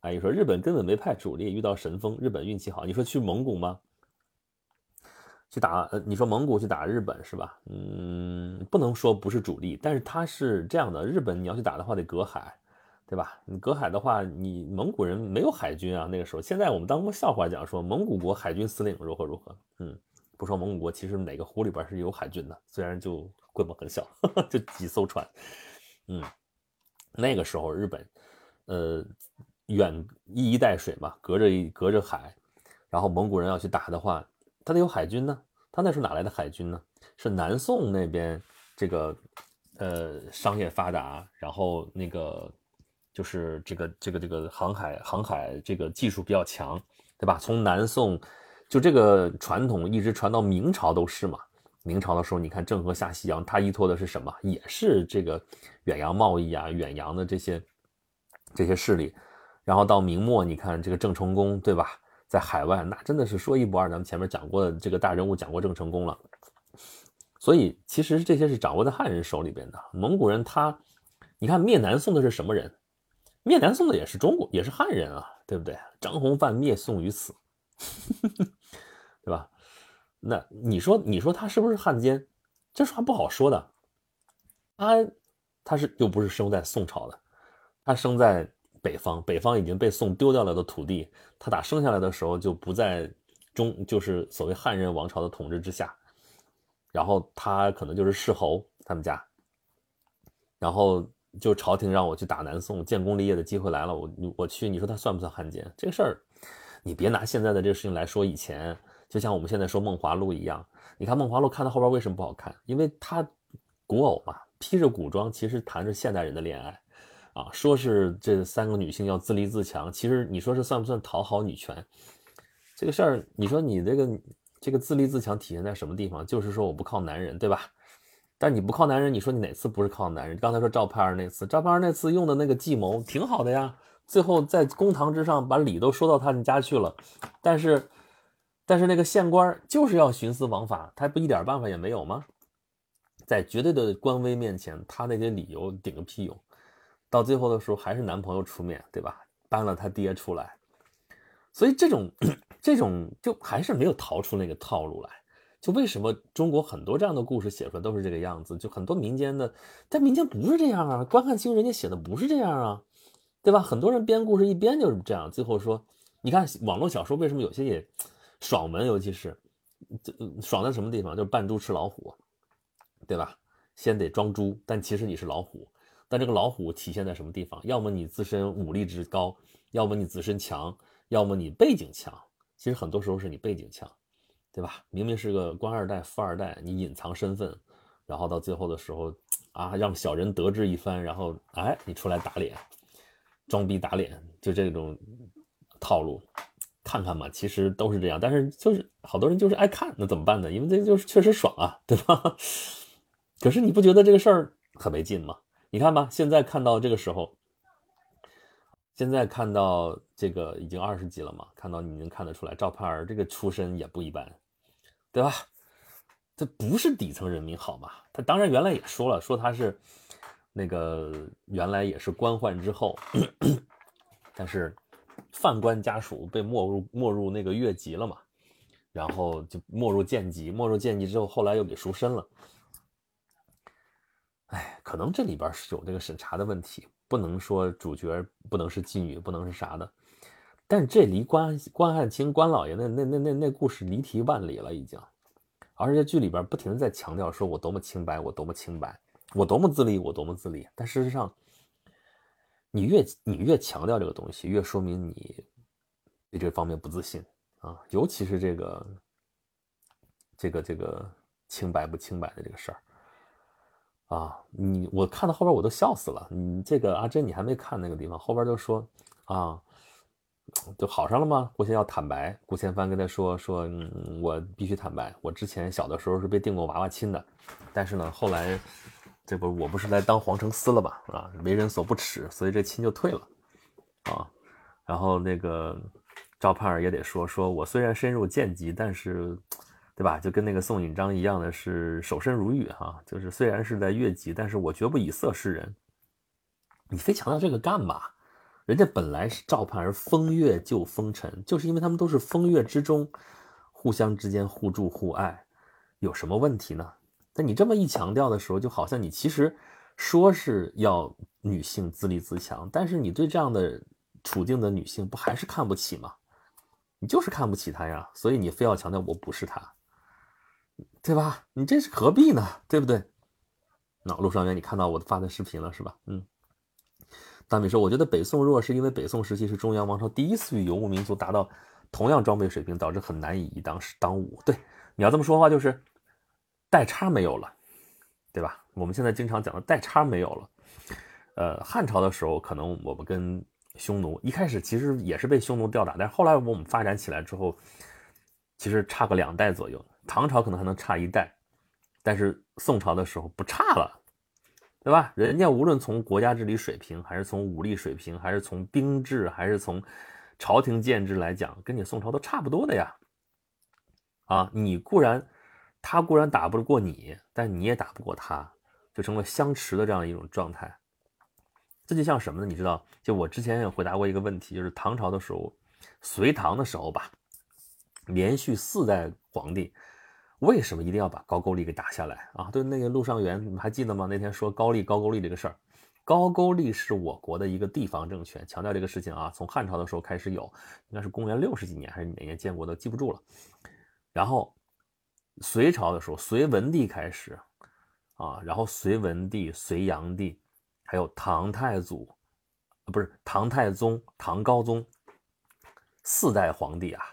阿姨说，日本根本没派主力，遇到神风，日本运气好。你说去蒙古吗？去打呃，你说蒙古去打日本是吧？嗯，不能说不是主力，但是他是这样的，日本你要去打的话得隔海，对吧？你隔海的话，你蒙古人没有海军啊，那个时候。现在我们当过笑话讲说蒙古国海军司令如何如何，嗯，不说蒙古国其实哪个湖里边是有海军的，虽然就规模很小，[laughs] 就几艘船，嗯，那个时候日本，呃，远一衣带水嘛，隔着一隔着海，然后蒙古人要去打的话。他得有海军呢，他那时候哪来的海军呢？是南宋那边这个呃商业发达，然后那个就是这个这个这个航海航海这个技术比较强，对吧？从南宋就这个传统一直传到明朝都是嘛。明朝的时候，你看郑和下西洋，他依托的是什么？也是这个远洋贸易啊，远洋的这些这些势力。然后到明末，你看这个郑成功，对吧？在海外那真的是说一不二。咱们前面讲过的这个大人物，讲过郑成功了。所以其实这些是掌握在汉人手里边的。蒙古人他，你看灭南宋的是什么人？灭南宋的也是中国，也是汉人啊，对不对？张弘范灭宋于此，[laughs] 对吧？那你说，你说他是不是汉奸？这话不好说的。他他是又不是生在宋朝的，他生在北方，北方已经被宋丢掉了的土地，他打生下来的时候就不在中，就是所谓汉人王朝的统治之下。然后他可能就是世侯他们家，然后就朝廷让我去打南宋，建功立业的机会来了，我我去，你说他算不算汉奸？这个事儿，你别拿现在的这个事情来说以前。就像我们现在说《梦华录》一样，你看《梦华录》看到后边为什么不好看？因为他古偶嘛，披着古装，其实谈着现代人的恋爱，啊，说是这三个女性要自立自强，其实你说是算不算讨好女权？这个事儿，你说你这个这个自立自强体现在什么地方？就是说我不靠男人，对吧？但你不靠男人，你说你哪次不是靠男人？刚才说赵盼儿那次，赵盼儿那次用的那个计谋挺好的呀，最后在公堂之上把礼都说到他们家去了，但是。但是那个县官就是要徇私枉法，他不一点办法也没有吗？在绝对的官威面前，他那些理由顶个屁用！到最后的时候，还是男朋友出面对吧？搬了他爹出来，所以这种 [clears throat] 这种就还是没有逃出那个套路来。就为什么中国很多这样的故事写出来都是这个样子？就很多民间的，但民间不是这样啊！关汉卿人家写的不是这样啊，对吧？很多人编故事一编就是这样，最后说，你看网络小说为什么有些也。爽文，尤其是，这爽在什么地方？就是扮猪吃老虎，对吧？先得装猪，但其实你是老虎。但这个老虎体现在什么地方？要么你自身武力值高，要么你自身强，要么你背景强。其实很多时候是你背景强，对吧？明明是个官二代、富二代，你隐藏身份，然后到最后的时候啊，让小人得知一番，然后哎，你出来打脸，装逼打脸，就这种套路。看看嘛，其实都是这样，但是就是好多人就是爱看，那怎么办呢？因为这就是确实爽啊，对吧？[laughs] 可是你不觉得这个事儿很没劲吗？你看吧，现在看到这个时候，现在看到这个已经二十集了嘛，看到你能看得出来，赵盼儿这个出身也不一般，对吧？这不是底层人民好吗？他当然原来也说了，说他是那个原来也是官宦之后，但是。犯官家属被没入没入那个越级了嘛，然后就没入贱籍，没入贱籍之后，后来又给赎身了。哎，可能这里边是有这个审查的问题，不能说主角不能是妓女，不能是啥的。但这离关关汉卿关老爷那那那那那故事离题万里了已经。而且剧里边不停的在强调说我多么清白，我多么清白，我多么自立，我多么自立。但事实上。你越你越强调这个东西，越说明你对这方面不自信啊，尤其是这个这个这个清白不清白的这个事儿啊，你我看到后边我都笑死了。你这个阿珍，你还没看那个地方，后边就说啊，就好上了吗？顾先要坦白，顾千帆跟他说说，我必须坦白，我之前小的时候是被订过娃娃亲的，但是呢，后来。这不，我不是来当皇城司了吧？啊，为人所不齿，所以这亲就退了，啊，然后那个赵盼儿也得说，说我虽然深入贱籍，但是，对吧？就跟那个宋引章一样的是守身如玉哈，就是虽然是在越级，但是我绝不以色示人。你非强调这个干嘛？人家本来是赵盼儿风月救风尘，就是因为他们都是风月之中，互相之间互助互爱，有什么问题呢？但你这么一强调的时候，就好像你其实说是要女性自立自强，但是你对这样的处境的女性不还是看不起吗？你就是看不起她呀，所以你非要强调我不是她，对吧？你这是何必呢？对不对？那陆尚元，你看到我发的视频了是吧？嗯。大米说，我觉得北宋弱是因为北宋时期是中央王朝第一次与游牧民族达到同样装备水平，导致很难以一当十当五。对。你要这么说的话，就是代差没有了，对吧？我们现在经常讲的代差没有了。呃，汉朝的时候，可能我们跟匈奴一开始其实也是被匈奴吊打，但是后来我们发展起来之后，其实差个两代左右。唐朝可能还能差一代，但是宋朝的时候不差了，对吧？人家无论从国家治理水平，还是从武力水平，还是从兵制，还是从朝廷建制来讲，跟你宋朝都差不多的呀。啊，你固然他固然打不过你，但你也打不过他，就成了相持的这样一种状态。这就像什么呢？你知道，就我之前也回答过一个问题，就是唐朝的时候，隋唐的时候吧，连续四代皇帝，为什么一定要把高句丽给打下来啊？对，那个陆上元，你们还记得吗？那天说高丽高句丽这个事儿，高句丽是我国的一个地方政权，强调这个事情啊，从汉朝的时候开始有，应该是公元六十几年还是哪年建国的，记不住了。然后隋朝的时候，隋文帝开始啊，然后隋文帝、隋炀帝。还有唐太祖，不是唐太宗、唐高宗，四代皇帝啊，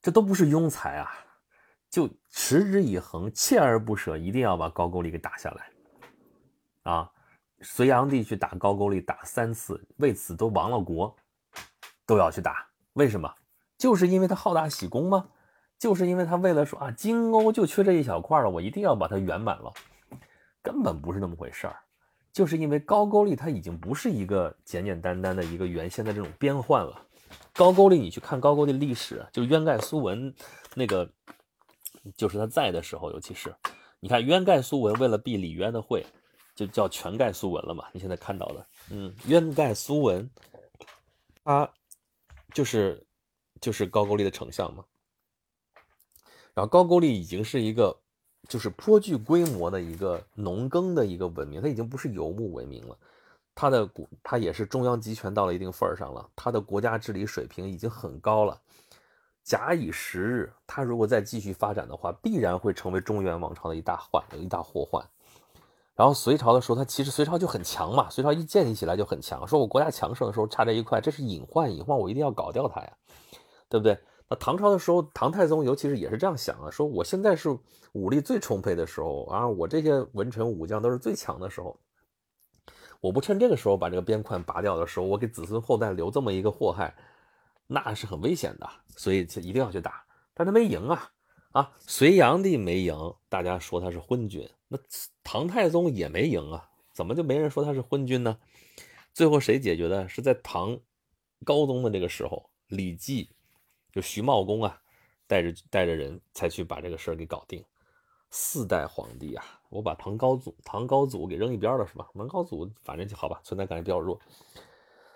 这都不是庸才啊，就持之以恒、锲而不舍，一定要把高句丽给打下来啊！隋炀帝去打高句丽，打三次，为此都亡了国，都要去打。为什么？就是因为他好大喜功吗？就是因为他为了说啊，金瓯就缺这一小块了，我一定要把它圆满了，根本不是那么回事儿。就是因为高句丽它已经不是一个简简单单的一个原先的这种边患了。高句丽，你去看高句丽历史，就是渊盖苏文那个，就是他在的时候，尤其是你看渊盖苏文为了避李渊的讳，就叫全盖苏文了嘛。你现在看到的，嗯，渊盖苏文，他就是就是高句丽的丞相嘛。然后高句丽已经是一个。就是颇具规模的一个农耕的一个文明，它已经不是游牧文明了，它的国它也是中央集权到了一定份儿上了，它的国家治理水平已经很高了。假以时日，他如果再继续发展的话，必然会成为中原王朝的一大患，一大祸患。然后隋朝的时候，他其实隋朝就很强嘛，隋朝一建立起来就很强，说我国家强盛的时候差这一块，这是隐患，隐患我一定要搞掉它呀，对不对？那唐朝的时候，唐太宗尤其是也是这样想啊，说我现在是武力最充沛的时候啊，我这些文臣武将都是最强的时候，我不趁这个时候把这个边框拔掉的时候，我给子孙后代留这么一个祸害，那是很危险的，所以他一定要去打。但他没赢啊，啊，隋炀帝没赢，大家说他是昏君，那唐太宗也没赢啊，怎么就没人说他是昏君呢？最后谁解决的？是在唐高宗的这个时候，李绩。就徐茂公啊，带着带着人才去把这个事儿给搞定。四代皇帝啊，我把唐高祖唐高祖给扔一边了是吧？唐高祖反正就好吧，存在感也比较弱。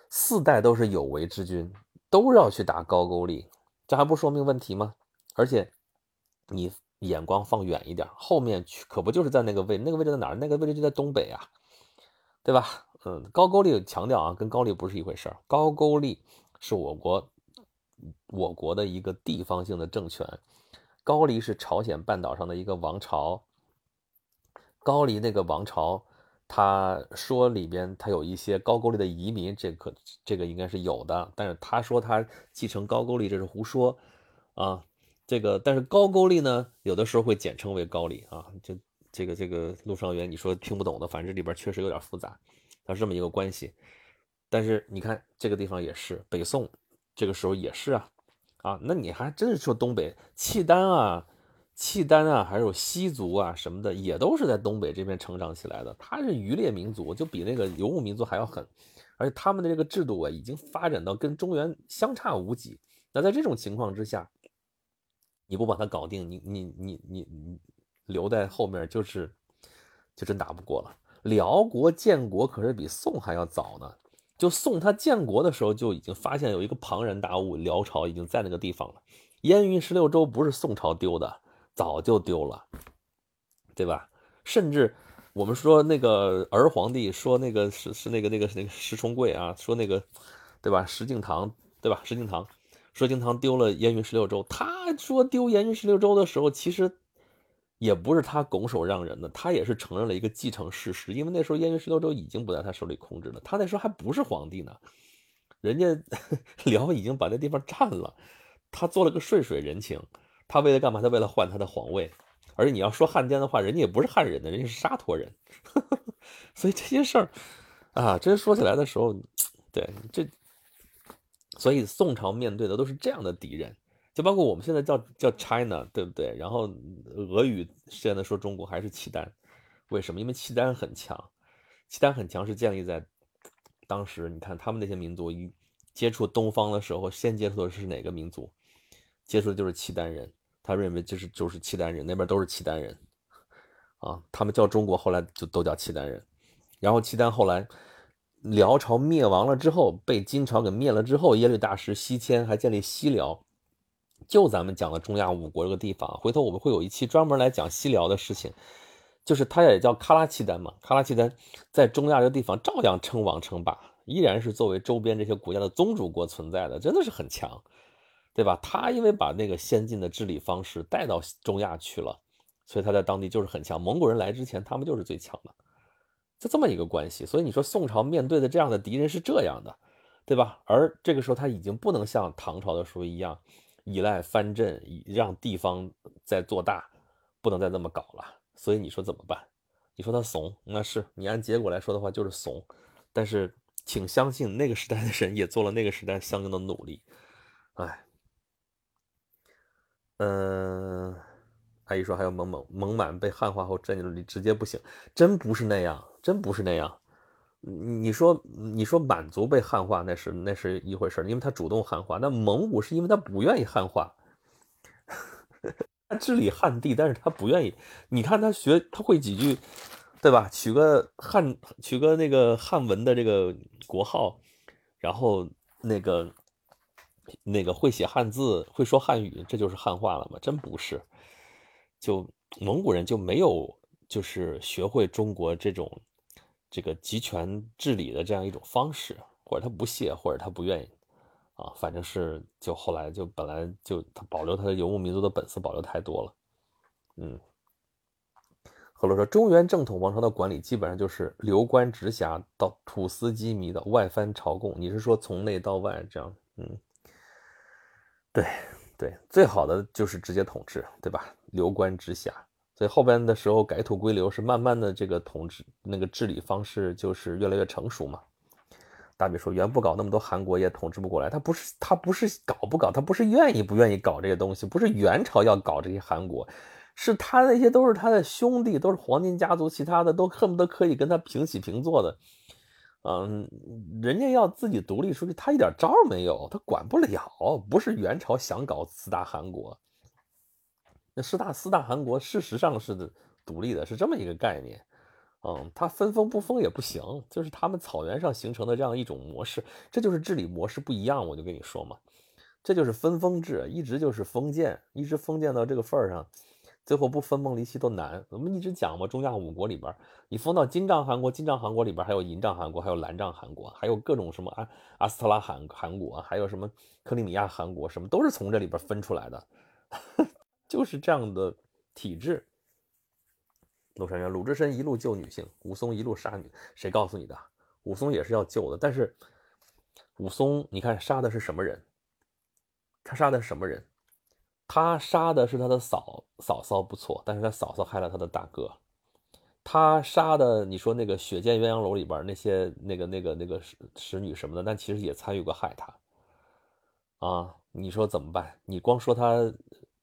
四代都是有为之君，都要去打高句丽，这还不说明问题吗？而且你眼光放远一点，后面去可不就是在那个位？那个位置在哪儿？那个位置就在东北啊，对吧？嗯，高句丽强调啊，跟高丽不是一回事儿。高句丽是我国。我国的一个地方性的政权，高丽是朝鲜半岛上的一个王朝。高丽那个王朝，他说里边他有一些高句丽的移民，这可这个应该是有的。但是他说他继承高句丽，这是胡说啊。这个但是高句丽呢，有的时候会简称为高丽啊。就这个这个陆上元，你说听不懂的，反正这里边确实有点复杂，它是这么一个关系。但是你看这个地方也是北宋。这个时候也是啊，啊，那你还真是说东北契丹啊，契丹啊，还有西族啊什么的，也都是在东北这边成长起来的。他是渔猎民族，就比那个游牧民族还要狠，而且他们的这个制度啊，已经发展到跟中原相差无几。那在这种情况之下，你不把它搞定，你你你你你留在后面就是就真打不过了。辽国建国可是比宋还要早呢。就宋他建国的时候就已经发现有一个庞然大物，辽朝已经在那个地方了。燕云十六州不是宋朝丢的，早就丢了，对吧？甚至我们说那个儿皇帝说那个是是那个那个那个石重贵啊，说那个对吧？石敬瑭对吧？石敬瑭石敬瑭丢了燕云十六州，他说丢燕云十六州的时候，其实。也不是他拱手让人的，他也是承认了一个继承事实，因为那时候燕云十六州已经不在他手里控制了，他那时候还不是皇帝呢，人家 [laughs] 辽已经把那地方占了，他做了个顺水人情，他为了干嘛？他为了换他的皇位。而且你要说汉奸的话，人家也不是汉人的，人家是沙陀人。[laughs] 所以这些事儿啊，真说起来的时候，对这，所以宋朝面对的都是这样的敌人，就包括我们现在叫叫 China，对不对？然后俄语现在说中国还是契丹，为什么？因为契丹很强，契丹很强是建立在当时，你看他们那些民族一接触东方的时候，先接触的是哪个民族？接触的就是契丹人。他认为就是就是契丹人那边都是契丹人，啊，他们叫中国，后来就都叫契丹人。然后契丹后来辽朝灭亡了之后，被金朝给灭了之后，耶律大石西迁，还建立西辽。就咱们讲的中亚五国这个地方，回头我们会有一期专门来讲西辽的事情。就是他也叫喀拉契丹嘛，喀拉契丹在中亚这个地方照样称王称霸，依然是作为周边这些国家的宗主国存在的，真的是很强。对吧？他因为把那个先进的治理方式带到中亚去了，所以他在当地就是很强。蒙古人来之前，他们就是最强的，就这么一个关系。所以你说宋朝面对的这样的敌人是这样的，对吧？而这个时候他已经不能像唐朝的时候一样依赖藩镇，让地方在做大，不能再那么搞了。所以你说怎么办？你说他怂，那是你按结果来说的话就是怂。但是请相信，那个时代的人也做了那个时代相应的努力。哎。嗯，阿姨说还有蒙蒙蒙满被汉化后占据了，直接不行，真不是那样，真不是那样。你说你说满族被汉化那是那是一回事，因为他主动汉化。那蒙古是因为他不愿意汉化，他治理汉地，但是他不愿意。你看他学他会几句，对吧？取个汉取个那个汉文的这个国号，然后那个。那个会写汉字、会说汉语，这就是汉化了吗？真不是，就蒙古人就没有，就是学会中国这种这个集权治理的这样一种方式，或者他不屑，或者他不愿意啊，反正是就后来就本来就他保留他的游牧民族的本色保留太多了，嗯。后来说中原正统王朝的管理基本上就是流官直辖到土司羁縻的外藩朝贡，你是说从内到外这样？嗯。对对，最好的就是直接统治，对吧？流官直辖，所以后边的时候改土归流是慢慢的这个统治那个治理方式就是越来越成熟嘛。大比说，原不搞那么多韩国也统治不过来，他不是他不是搞不搞，他不是愿意不愿意搞这些东西，不是元朝要搞这些韩国，是他那些都是他的兄弟，都是黄金家族，其他的都恨不得可以跟他平起平坐的。嗯，人家要自己独立出去，他一点招没有，他管不了。不是元朝想搞四大汗国，那四大四大汗国事实上是独立的，是这么一个概念。嗯，他分封不封也不行，就是他们草原上形成的这样一种模式，这就是治理模式不一样。我就跟你说嘛，这就是分封制，一直就是封建，一直封建到这个份儿上。最后不分崩离析都难。我们一直讲嘛，中亚五国里边，你分到金帐汗国，金帐汗国里边还有银帐汗国，还有蓝帐汗国，还有各种什么阿阿斯特拉汗汗国，还有什么克里米亚汗国，什么都是从这里边分出来的，[laughs] 就是这样的体制。陆山元，鲁智深一路救女性，武松一路杀女，谁告诉你的？武松也是要救的，但是武松，你看杀的是什么人？他杀的是什么人？他杀的是他的嫂嫂嫂不错，但是他嫂嫂害了他的大哥。他杀的，你说那个血溅鸳鸯楼里边那些那个那个那个使使女什么的，但其实也参与过害他。啊，你说怎么办？你光说他，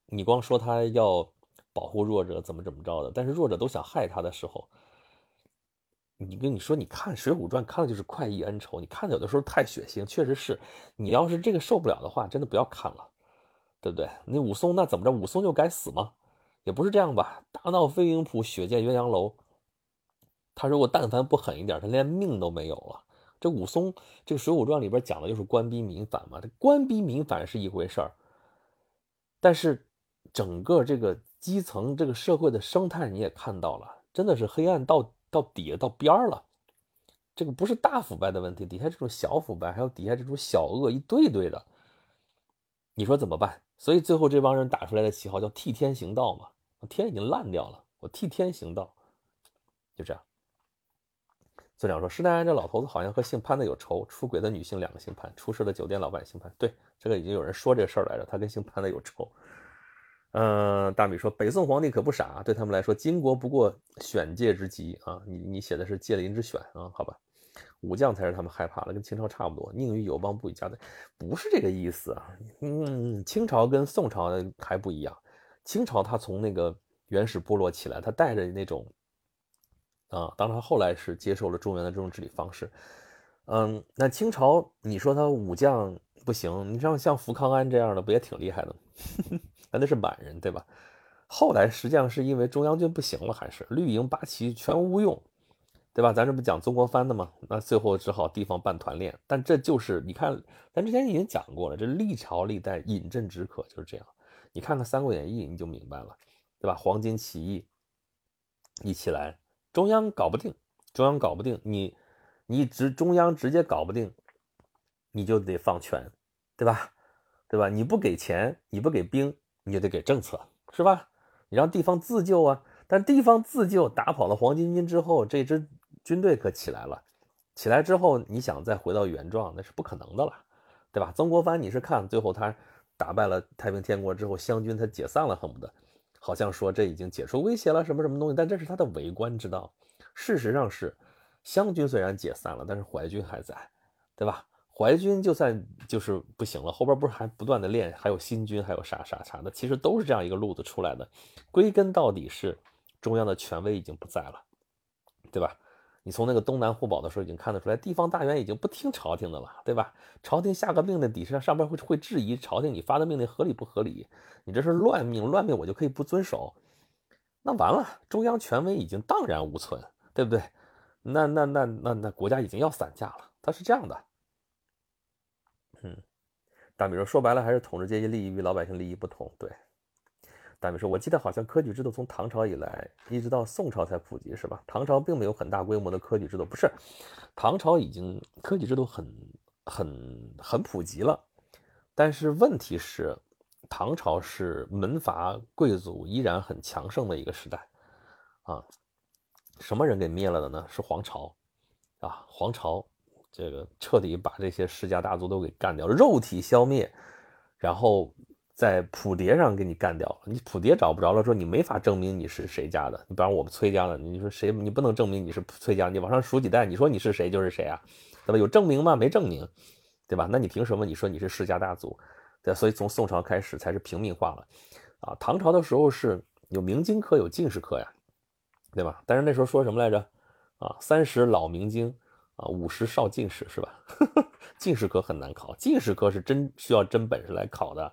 你光说他要保护弱者，怎么怎么着的？但是弱者都想害他的时候，你跟你说，你看《水浒传》看的就是快意恩仇，你看的有的时候太血腥，确实是。你要是这个受不了的话，真的不要看了。对不对？那武松那怎么着？武松就该死吗？也不是这样吧。大闹飞云浦，血溅鸳鸯楼。他如果但凡不狠一点，他连命都没有了。这武松，这个《水浒传》里边讲的就是官逼民反嘛。这官逼民反是一回事儿，但是整个这个基层这个社会的生态你也看到了，真的是黑暗到到底下到边儿了。这个不是大腐败的问题，底下这种小腐败，还有底下这种小恶一堆堆的，你说怎么办？所以最后这帮人打出来的旗号叫替天行道嘛，天已经烂掉了，我替天行道，就这样。村长说：“施耐庵这老头子好像和姓潘的有仇，出轨的女性两个姓潘，出事的酒店老板姓潘。对，这个已经有人说这事儿来着，他跟姓潘的有仇。嗯，大米说北宋皇帝可不傻，对他们来说，金国不过选界之极啊。你你写的是界林之选啊？好吧，武将才是他们害怕的，跟清朝差不多，宁与友邦不与家的，不是这个意思啊。嗯，清朝跟宋朝还不一样，清朝他从那个原始部落起来，他带着那种啊，当然后来是接受了中原的这种治理方式。嗯，那清朝你说他武将不行，你像像福康安这样的不也挺厉害的吗？[laughs] 那是满人，对吧？后来实际上是因为中央军不行了，还是绿营八旗全无用，对吧？咱这不讲曾国藩的吗？那最后只好地方办团练。但这就是你看，咱之前已经讲过了，这历朝历代饮鸩止渴就是这样。你看看《三国演义》，你就明白了，对吧？黄巾起义一起来，中央搞不定，中央搞不定，你你直中央直接搞不定，你就得放权，对吧？对吧？你不给钱，你不给兵。你就得给政策，是吧？你让地方自救啊！但地方自救打跑了黄巾军之后，这支军队可起来了。起来之后，你想再回到原状，那是不可能的了，对吧？曾国藩，你是看最后他打败了太平天国之后，湘军他解散了，恨不得好像说这已经解除威胁了，什么什么东西？但这是他的为官之道。事实上是，湘军虽然解散了，但是淮军还在，对吧？淮军就算就是不行了，后边不是还不断的练，还有新军，还有啥啥啥的，其实都是这样一个路子出来的。归根到底是中央的权威已经不在了，对吧？你从那个东南互保的时候已经看得出来，地方大员已经不听朝廷的了，对吧？朝廷下个命令，底下上边会会质疑朝廷你发的命令合理不合理？你这是乱命，乱命我就可以不遵守，那完了，中央权威已经荡然无存，对不对？那那那那那国家已经要散架了，它是这样的。嗯，大米说，说白了还是统治阶级利益与老百姓利益不同。对，大明说，我记得好像科举制度从唐朝以来一直到宋朝才普及，是吧？唐朝并没有很大规模的科举制度，不是？唐朝已经科举制度很很很普及了，但是问题是，唐朝是门阀贵族依然很强盛的一个时代啊。什么人给灭了的呢？是黄巢啊，黄巢。这个彻底把这些世家大族都给干掉了，肉体消灭，然后在谱牒上给你干掉了。你谱牒找不着了，说你没法证明你是谁家的。你比方我们崔家的，你说谁？你不能证明你是崔家，你往上数几代，你说你是谁就是谁啊，对吧？有证明吗？没证明，对吧？那你凭什么你说你是世家大族？对，所以从宋朝开始才是平民化了，啊，唐朝的时候是有明经科有进士科呀，对吧？但是那时候说什么来着？啊，三十老明经。啊，五十少进士是吧？[laughs] 进士科很难考，进士科是真需要真本事来考的。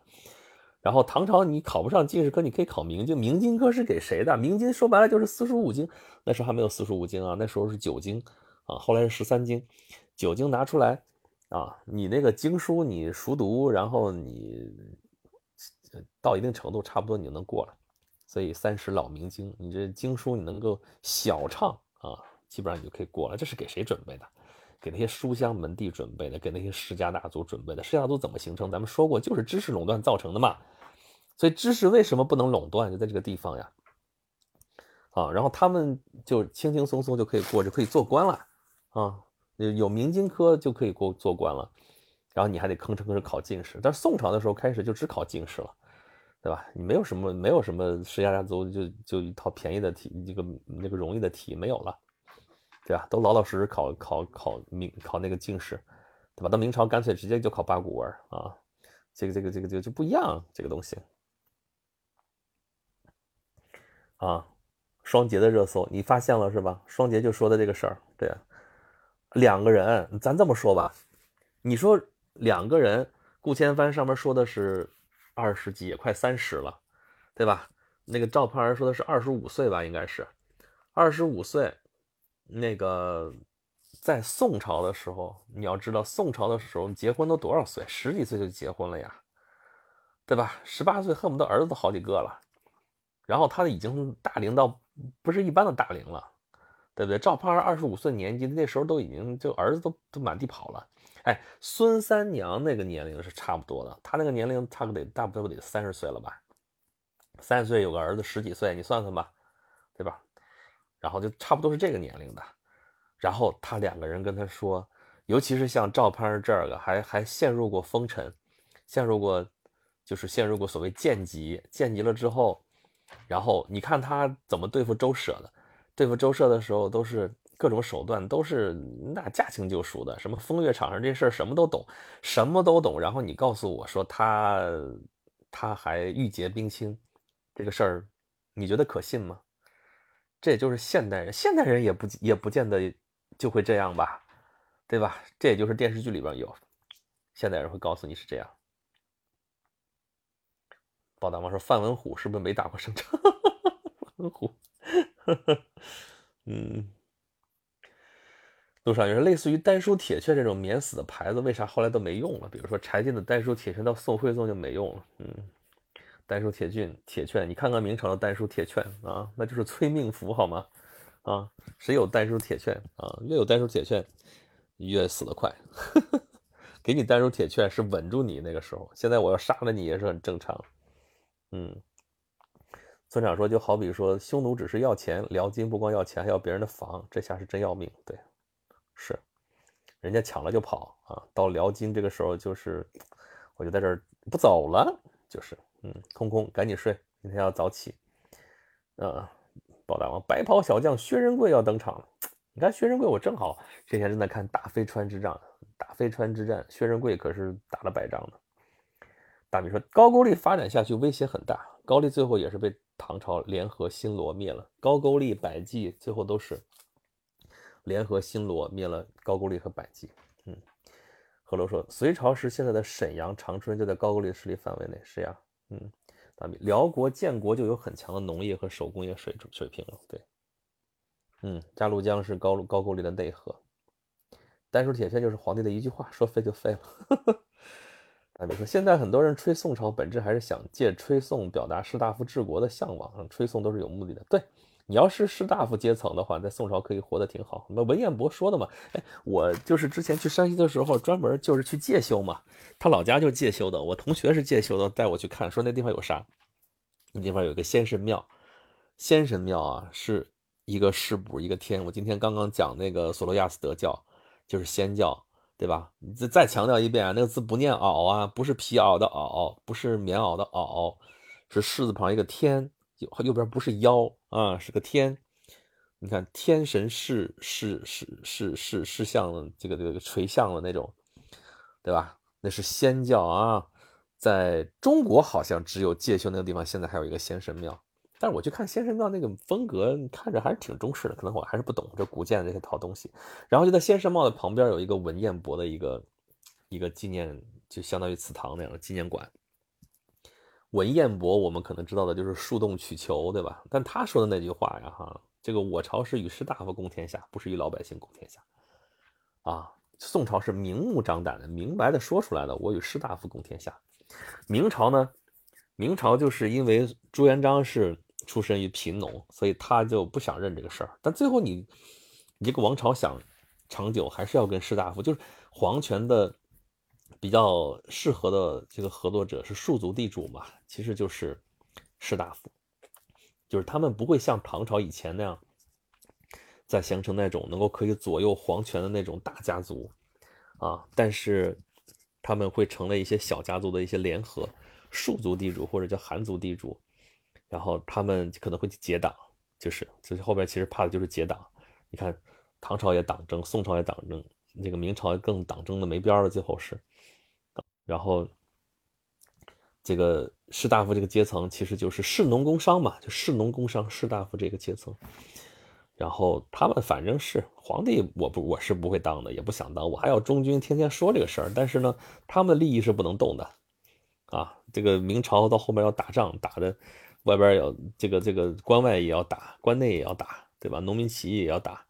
然后唐朝你考不上进士科，你可以考明经。明经科是给谁的？明经说白了就是四书五经。那时候还没有四书五经啊，那时候是九经啊，后来是十三经。九经拿出来啊，你那个经书你熟读，然后你到一定程度，差不多你就能过了。所以三十老明经，你这经书你能够小唱啊。基本上你就可以过了，这是给谁准备的？给那些书香门第准备的，给那些世家大族准备的。世家大族怎么形成？咱们说过，就是知识垄断造成的嘛。所以知识为什么不能垄断？就在这个地方呀。啊，然后他们就轻轻松松就可以过，就可以做官了啊。有明经科就可以过做官了，然后你还得吭哧吭哧考进士。但是宋朝的时候开始就只考进士了，对吧？你没有什么没有什么世家大族就就一套便宜的题，一个那个容易的题没有了。对吧？都老老实实考考考明考那个进士，对吧？到明朝干脆直接就考八股文啊，这个这个这个这个就不一样，这个东西啊。双杰的热搜你发现了是吧？双杰就说的这个事儿，对，两个人，咱这么说吧，你说两个人，顾千帆上面说的是二十几，也快三十了，对吧？那个赵盼儿说的是二十五岁吧，应该是二十五岁。那个在宋朝的时候，你要知道，宋朝的时候结婚都多少岁？十几岁就结婚了呀，对吧？十八岁恨不得儿子都好几个了，然后他已经大龄到不是一般的大龄了，对不对？赵盼儿二十五岁年纪，那时候都已经就儿子都都满地跑了。哎，孙三娘那个年龄是差不多的，她那个年龄差不得大不多得三十岁了吧？三十岁有个儿子十几岁，你算算吧，对吧？然后就差不多是这个年龄的，然后他两个人跟他说，尤其是像赵盼儿这个还还陷入过风尘，陷入过就是陷入过所谓贱籍，贱籍了之后，然后你看他怎么对付周舍的，对付周舍的时候都是各种手段，都是那驾轻就熟的，什么风月场上这事儿什么都懂，什么都懂。然后你告诉我说他他还玉洁冰清，这个事儿你觉得可信吗？这也就是现代人，现代人也不也不见得就会这样吧，对吧？这也就是电视剧里边有，现代人会告诉你是这样。宝大王说：“范文虎是不是没打过胜仗？” [laughs] 范文虎，嗯，陆少云说：“类似于丹书铁券这种免死的牌子，为啥后来都没用了？比如说柴进的丹书铁券到宋徽宗就没用了。嗯，丹书铁券，铁券，你看看明朝的丹书铁券啊，那就是催命符，好吗？啊，谁有丹书铁券啊？越有丹书铁券，越死得快。[laughs] 给你丹书铁券是稳住你那个时候，现在我要杀了你也是很正常。”嗯，村长说，就好比说，匈奴只是要钱，辽金不光要钱，还要别人的房，这下是真要命。对，是，人家抢了就跑啊。到辽金这个时候，就是我就在这儿不走了，就是，嗯，空空，赶紧睡，明天要早起。嗯，包大王，白袍小将薛仁贵要登场了。你看薛仁贵，我正好这天正在看大飞川之战，大飞川之战，薛仁贵可是打了败仗的。大米说：“高句丽发展下去威胁很大，高丽最后也是被唐朝联合新罗灭了。高句丽、百济最后都是联合新罗灭了高句丽和百济。”嗯，何罗说：“隋朝时现在的沈阳、长春就在高句丽势力范围内。”是呀，嗯，大米，辽国建国就有很强的农业和手工业水水平了。对，嗯，鸭绿江是高高句丽的内河。丹书铁券就是皇帝的一句话，说废就废了。啊，你说现在很多人吹宋朝，本质还是想借吹宋表达士大夫治国的向往。吹宋都是有目的的。对你要是士大夫阶层的话，在宋朝可以活得挺好。那文彦博说的嘛，哎，我就是之前去山西的时候，专门就是去介休嘛。他老家就介休的，我同学是介休的，带我去看，说那地方有啥？那地方有个仙神庙，仙神庙啊，是一个师补一个天。我今天刚刚讲那个索罗亚斯德教，就是仙教。对吧？你再再强调一遍啊，那个字不念袄啊，不是皮袄的袄，不是棉袄的袄，是士字旁一个天，右右边不是腰啊，是个天。你看天神是是是是是是像这个这个垂像的那种，对吧？那是仙教啊，在中国好像只有介休那个地方，现在还有一个仙神庙。但是我去看先神庙那个风格，看着还是挺中式的，可能我还是不懂这古建的这些套东西。然后就在先神庙的旁边有一个文彦博的一个一个纪念，就相当于祠堂那样的纪念馆。文彦博我们可能知道的就是树洞取球，对吧？但他说的那句话呀，哈，这个我朝是与士大夫共天下，不是与老百姓共天下。啊，宋朝是明目张胆的、明白的说出来的，我与士大夫共天下。明朝呢？明朝就是因为朱元璋是。出身于贫农，所以他就不想认这个事儿。但最后你，你这个王朝想长久，还是要跟士大夫，就是皇权的比较适合的这个合作者是庶族地主嘛，其实就是士大夫，就是他们不会像唐朝以前那样，在形成那种能够可以左右皇权的那种大家族啊，但是他们会成了一些小家族的一些联合，庶族地主或者叫寒族地主。然后他们可能会去结党，就是，就是后边其实怕的就是结党。你看，唐朝也党争，宋朝也党争，那个明朝更党争的没边了。最后是，然后这个士大夫这个阶层其实就是士农工商嘛，就士农工商士大夫这个阶层。然后他们反正是皇帝，我不我是不会当的，也不想当，我还要中军天天说这个事儿。但是呢，他们的利益是不能动的啊。这个明朝到后面要打仗，打的。外边要这个这个关外也要打，关内也要打，对吧？农民起义也要打，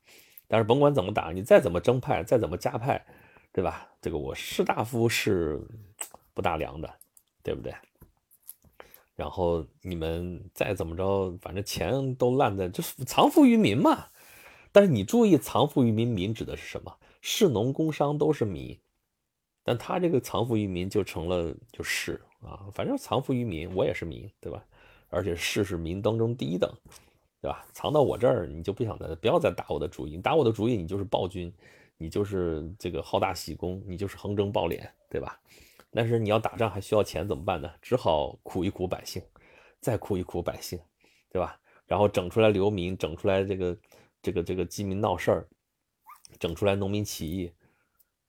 但是甭管怎么打，你再怎么征派，再怎么加派，对吧？这个我士大夫是不大凉的，对不对？然后你们再怎么着，反正钱都烂在，就是藏富于民嘛。但是你注意，藏富于民，民指的是什么？士农工商都是民，但他这个藏富于民就成了就是啊，反正藏富于民，我也是民，对吧？而且士是民当中第一等，对吧？藏到我这儿，你就不想再不要再打我的主意。你打我的主意，你就是暴君，你就是这个好大喜功，你就是横征暴敛，对吧？但是你要打仗还需要钱怎么办呢？只好苦一苦百姓，再苦一苦百姓，对吧？然后整出来流民，整出来这个这个这个饥民闹事儿，整出来农民起义，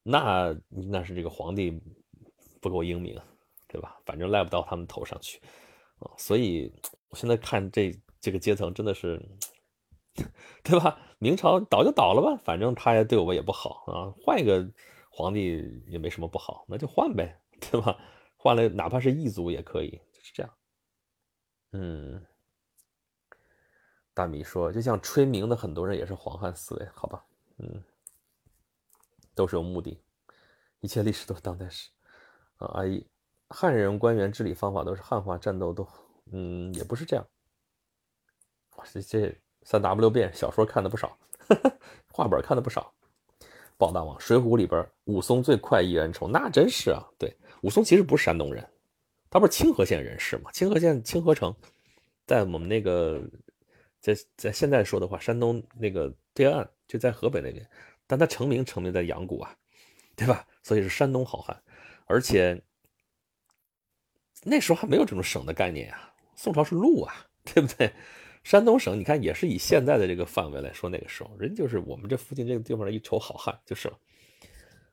那那是这个皇帝不够英明，对吧？反正赖不到他们头上去啊。所以我现在看这这个阶层真的是，[laughs] 对吧？明朝倒就倒了吧，反正他也对我也不好啊，换一个皇帝也没什么不好，那就换呗。对吧？换了哪怕是异族也可以，就是这样。嗯，大米说，就像吹鸣的很多人也是黄汉思维，好吧？嗯，都是有目的，一切历史都是当代史啊。阿姨，汉人官员治理方法都是汉化，战斗都，嗯，也不是这样。这这三 W 变小说看的不少，[laughs] 画本看的不少。报大王，《水浒》里边武松最快意恩仇，那真是啊，对。武松其实不是山东人，他不是清河县人士吗？清河县清河城，在我们那个，在在现在说的话，山东那个对岸就在河北那边，但他成名成名在阳谷啊，对吧？所以是山东好汉，而且那时候还没有这种省的概念啊，宋朝是路啊，对不对？山东省你看也是以现在的这个范围来说，那个时候人就是我们这附近这个地方的一筹好汉就是了。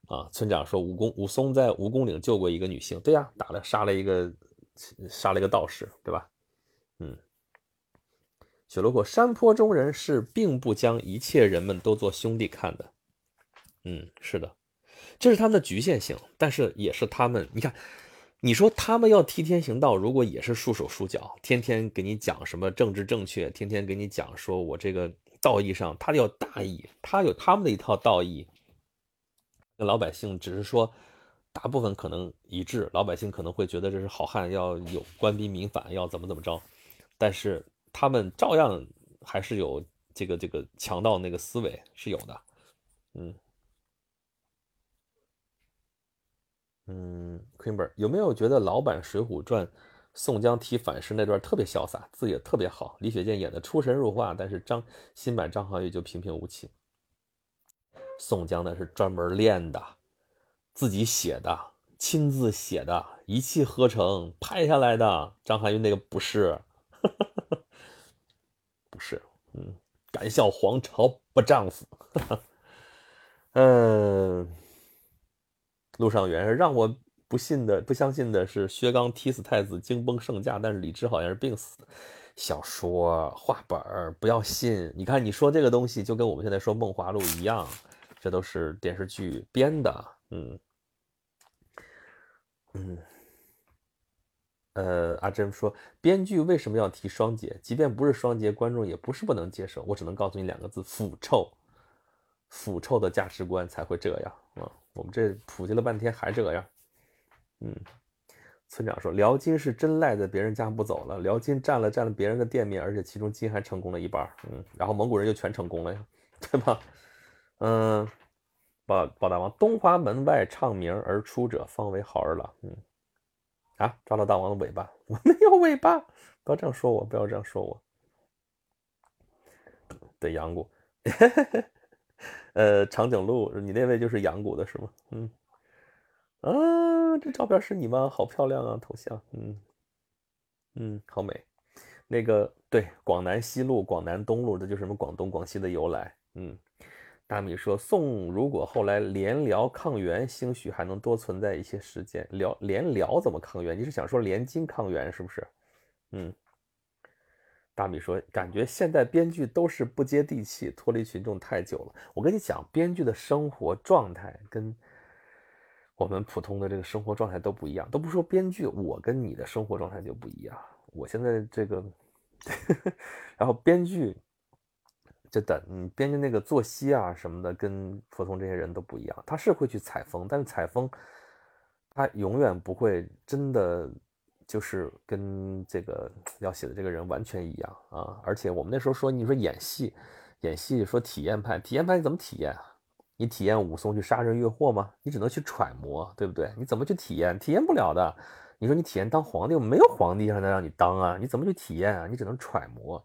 啊，村长说武功武松在蜈蚣岭救过一个女性，对呀，打了杀了一个杀了一个道士，对吧？嗯，雪落过山坡中人是并不将一切人们都做兄弟看的，嗯，是的，这是他们的局限性，但是也是他们，你看，你说他们要替天行道，如果也是束手束脚，天天给你讲什么政治正确，天天给你讲说我这个道义上，他要大义，他有他们的一套道义。那老百姓只是说，大部分可能一致，老百姓可能会觉得这是好汉，要有官逼民反，要怎么怎么着，但是他们照样还是有这个这个强盗那个思维是有的，嗯嗯，Queenber 有没有觉得老版《水浒传》宋江提反诗那段特别潇洒，字也特别好，李雪健演的出神入化，但是张新版张涵予就平平无奇。宋江那是专门练的，自己写的，亲自写的，一气呵成拍下来的。张含韵那个不是，不是，嗯，敢笑皇朝不丈夫。嗯，[laughs] 陆上元让我不信的、不相信的是薛刚踢死太子，惊崩圣驾，但是李治好像是病死。小说画本儿不要信。你看你说这个东西，就跟我们现在说《梦华录》一样。这都是电视剧编的，嗯嗯，呃，阿珍说，编剧为什么要提双节？即便不是双节，观众也不是不能接受。我只能告诉你两个字：腐臭。腐臭的价值观才会这样啊！我们这普及了半天还这样，嗯。村长说，辽金是真赖在别人家不走了，辽金占了占了别人的店面，而且其中金还成功了一半，嗯，然后蒙古人就全成功了呀，对吧？嗯，宝宝大王，东华门外唱名而出者，方为好儿郎。嗯，啊，抓到大王的尾巴，我没有尾巴，不要这样说我，不要这样说我。对，阳谷，呃，长颈鹿，你那位就是阳谷的是吗？嗯，啊，这照片是你吗？好漂亮啊，头像，嗯嗯，好美。那个，对，广南西路、广南东路，这就是什么广东、广西的由来，嗯。大米说：“宋如果后来联辽抗元，兴许还能多存在一些时间。辽联辽怎么抗元？你是想说联金抗元是不是？”嗯。大米说：“感觉现在编剧都是不接地气，脱离群众太久了。我跟你讲，编剧的生活状态跟我们普通的这个生活状态都不一样。都不说编剧，我跟你的生活状态就不一样。我现在这个，[laughs] 然后编剧。”就等你编辑那个作息啊什么的，跟普通这些人都不一样。他是会去采风，但是采风，他永远不会真的就是跟这个要写的这个人完全一样啊。而且我们那时候说，你说演戏，演戏说体验派，体验派怎么体验啊？你体验武松去杀人越货吗？你只能去揣摩，对不对？你怎么去体验？体验不了的。你说你体验当皇帝，没有皇帝让他让你当啊？你怎么去体验啊？你只能揣摩。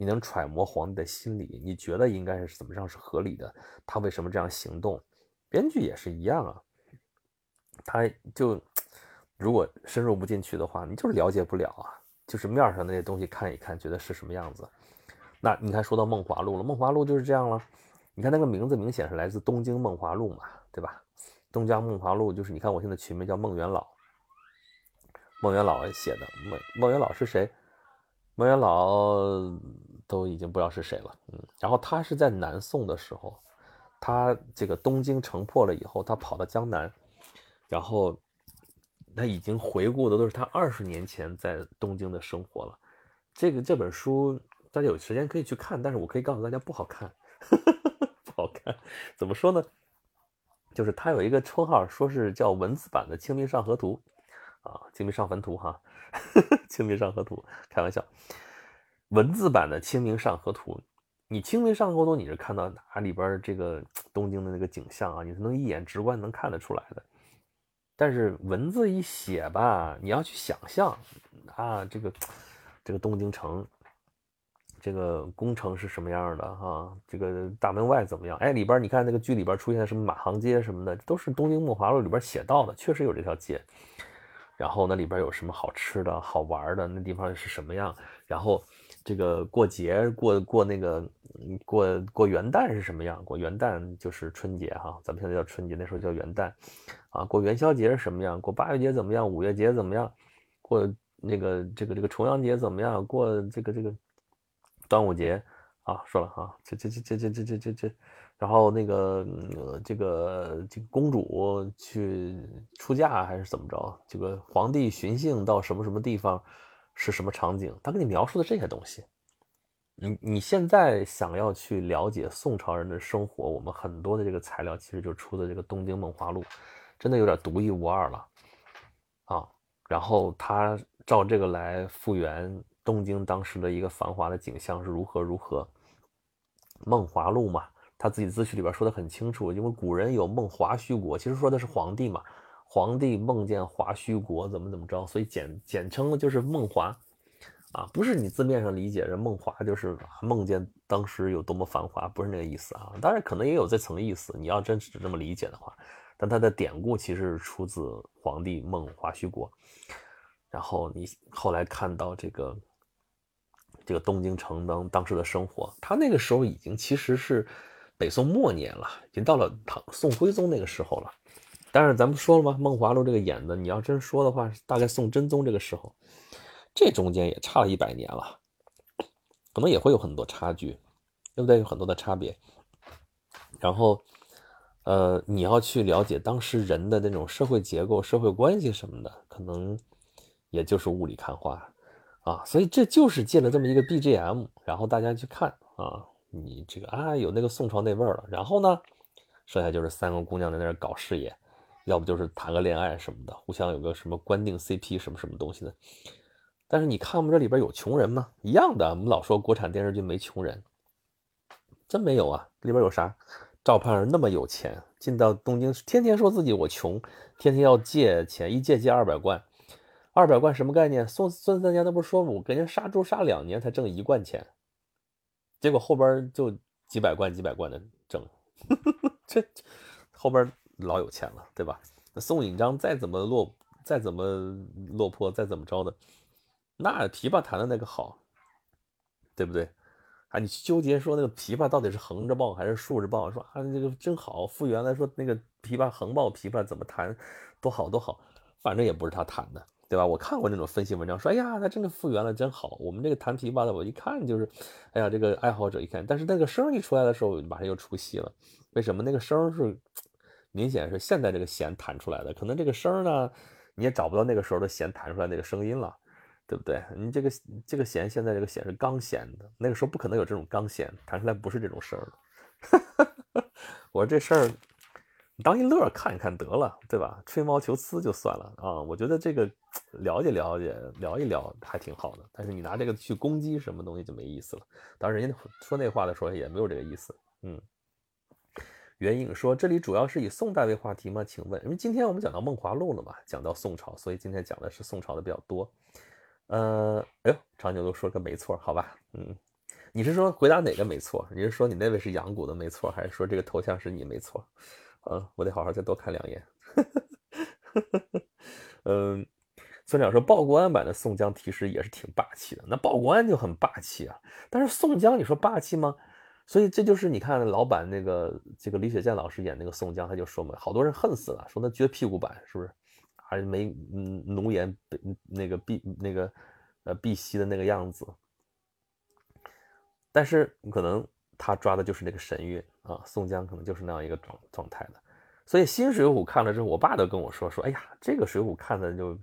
你能揣摩皇帝的心理，你觉得应该是怎么样是合理的？他为什么这样行动？编剧也是一样啊，他就如果深入不进去的话，你就是了解不了啊。就是面上那些东西看一看，觉得是什么样子。那你看，说到梦华录了，梦华录就是这样了。你看那个名字明显是来自东京梦华录嘛，对吧？东江梦华录就是你看我现在取名叫梦元老，梦元老写的。梦梦元老是谁？梦元老都已经不知道是谁了。嗯，然后他是在南宋的时候，他这个东京城破了以后，他跑到江南，然后。他已经回顾的都是他二十年前在东京的生活了。这个这本书大家有时间可以去看，但是我可以告诉大家不好看，[laughs] 不好看。怎么说呢？就是他有一个称号，说是叫文字版的《清明上河图》啊，《清明上坟图》哈，[laughs]《清明上河图》开玩笑，文字版的《清明上河图》。你《清明上河图》，你是看到哪里边这个东京的那个景象啊？你是能一眼直观能看得出来的。但是文字一写吧，你要去想象啊，这个这个东京城，这个宫城是什么样的哈？这个大门外怎么样？哎，里边你看那个剧里边出现什么马行街什么的，都是《东京梦华录》里边写到的，确实有这条街。然后那里边有什么好吃的好玩的？那地方是什么样？然后。这个过节过过那个过过元旦是什么样？过元旦就是春节哈，咱们现在叫春节，那时候叫元旦，啊，过元宵节是什么样？过八月节怎么样？五月节怎么样？过那个这个这个重阳节怎么样？过这个这个端午节啊，说了哈，这这这这这这这这这，然后那个这个这个公主去出嫁还是怎么着？这个皇帝巡幸到什么什么地方？是什么场景？他给你描述的这些东西，你你现在想要去了解宋朝人的生活，我们很多的这个材料其实就出的这个《东京梦华录》，真的有点独一无二了啊！然后他照这个来复原东京当时的一个繁华的景象是如何如何。梦华录嘛，他自己自序里边说的很清楚，因为古人有梦华虚国，其实说的是皇帝嘛。皇帝梦见华胥国怎么怎么着，所以简简称就是梦华，啊，不是你字面上理解的梦华，就是梦见当时有多么繁华，不是那个意思啊。当然可能也有这层意思，你要真是这么理解的话，但它的典故其实是出自皇帝梦华胥国。然后你后来看到这个这个东京城当当时的生活，他那个时候已经其实是北宋末年了，已经到了唐宋徽宗那个时候了。但是咱们说了吗？梦华录这个演的，你要真说的话，大概宋真宗这个时候，这中间也差了一百年了，可能也会有很多差距，对不对？有很多的差别。然后，呃，你要去了解当时人的那种社会结构、社会关系什么的，可能也就是雾里看花啊。所以这就是借了这么一个 BGM，然后大家去看啊，你这个啊有那个宋朝那味儿了。然后呢，剩下就是三个姑娘在那儿搞事业。要不就是谈个恋爱什么的，互相有个什么官定 CP 什么什么东西的。但是你看我们这里边有穷人吗？一样的，我们老说国产电视剧没穷人，真没有啊！里边有啥？赵盼儿那么有钱，进到东京，天天说自己我穷，天天要借钱，一借借二百贯，二百贯什么概念？宋孙三娘那不是说我给人杀猪杀两年才挣一贯钱，结果后边就几百贯几百贯的挣，[laughs] 这后边。老有钱了，对吧？那宋引章再怎么落，再怎么落魄，再怎么着的，那琵琶弹的那个好，对不对？啊，你去纠结说那个琵琶到底是横着抱还是竖着抱，说啊这个真好。复原来说那个琵琶横抱琵琶怎么弹，多好多好，反正也不是他弹的，对吧？我看过那种分析文章，说哎呀，他真的复原了，真好。我们这个弹琵琶的，我一看就是，哎呀，这个爱好者一看，但是那个声一出来的时候，马上又出戏了。为什么？那个声是。明显是现在这个弦弹出来的，可能这个声呢，你也找不到那个时候的弦弹出来那个声音了，对不对？你这个这个弦现在这个弦是钢弦的，那个时候不可能有这种钢弦弹出来不是这种声的。[laughs] 我说这事儿你当一乐看一看得了，对吧？吹毛求疵就算了啊。我觉得这个了解了解聊一聊还挺好的，但是你拿这个去攻击什么东西就没意思了。当然人家说那话的时候也没有这个意思，嗯。袁颖说：“这里主要是以宋代为话题吗？请问，因为今天我们讲到《梦华录》了嘛，讲到宋朝，所以今天讲的是宋朝的比较多。呃，哎呦，长颈鹿说个没错，好吧，嗯，你是说回答哪个没错？你是说你那位是阳谷的没错，还是说这个头像是你没错？嗯，我得好好再多看两眼。[laughs] 嗯，村长说报国安版的宋江其实也是挺霸气的，那报国安就很霸气啊。但是宋江，你说霸气吗？所以这就是你看老版那个这个李雪健老师演那个宋江，他就说嘛，好多人恨死了，说那撅屁股版是不是？还没嗯浓颜那个碧那个呃碧玺的那个样子。但是可能他抓的就是那个神韵啊，宋江可能就是那样一个状状态的。所以新水浒看了之后，我爸都跟我说说，哎呀，这个水浒看的就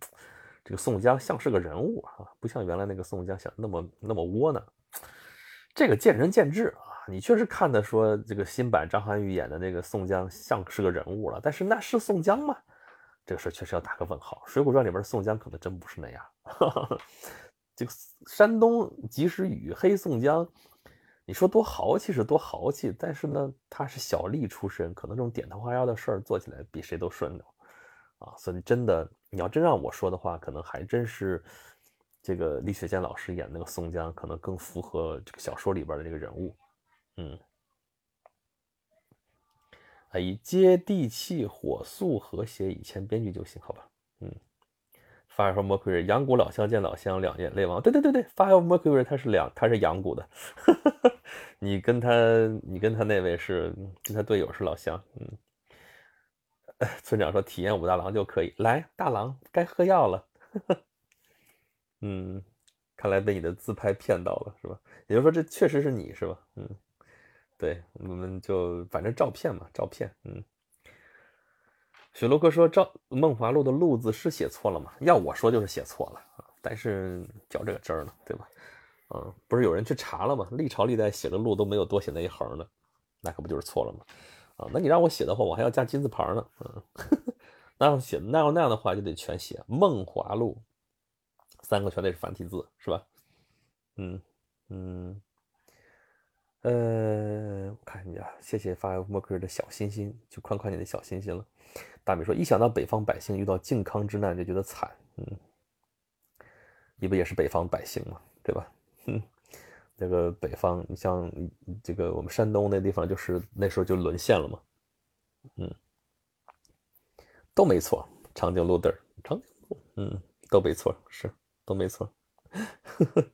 这个宋江像是个人物啊，不像原来那个宋江想那么那么窝囊。这个见仁见智啊。你确实看的说这个新版张涵予演的那个宋江像是个人物了，但是那是宋江吗？这个事确实要打个问号。《水浒传》里边宋江可能真不是那样。[laughs] 这个山东及时雨黑宋江，你说多豪气是多豪气，但是呢，他是小吏出身，可能这种点头哈腰的事儿做起来比谁都顺溜啊。所以真的，你要真让我说的话，可能还真是这个李雪健老师演那个宋江，可能更符合这个小说里边的这个人物。嗯，啊，以接地气、火速、和谐以前编剧就行，好吧？嗯，Fire from Mercury，阳谷老乡见老乡，两眼泪汪。对对对对，Fire from Mercury，他是两，他是阳谷的。[laughs] 你跟他，你跟他那位是跟他队友是老乡。嗯，[laughs] 村长说体验武大郎就可以来，大郎该喝药了。嗯，看来被你的自拍骗到了，是吧？也就是说，这确实是你是吧？嗯。对，我们就反正照片嘛，照片。嗯，雪洛克说：“赵梦华录的‘录’字是写错了吗？要我说就是写错了啊，但是较这个真儿呢，对吧？嗯，不是有人去查了吗？历朝历代写的‘录’都没有多写那一横的，那可不就是错了吗？啊，那你让我写的话，我还要加金字旁呢。嗯，[laughs] 那要写那要那样的话，就得全写‘梦华录’三个全得是繁体字，是吧？嗯嗯。”呃，我看一下，谢谢发莫克尔的小心心，就宽宽你的小心心了。大美说，一想到北方百姓遇到靖康之难就觉得惨，嗯，你不也是北方百姓吗？对吧？嗯，那个北方，你像这个我们山东那地方，就是那时候就沦陷了嘛，嗯，都没错，长颈鹿嘚儿，长颈鹿，嗯，都没错，是都没错。呵 [laughs] 呵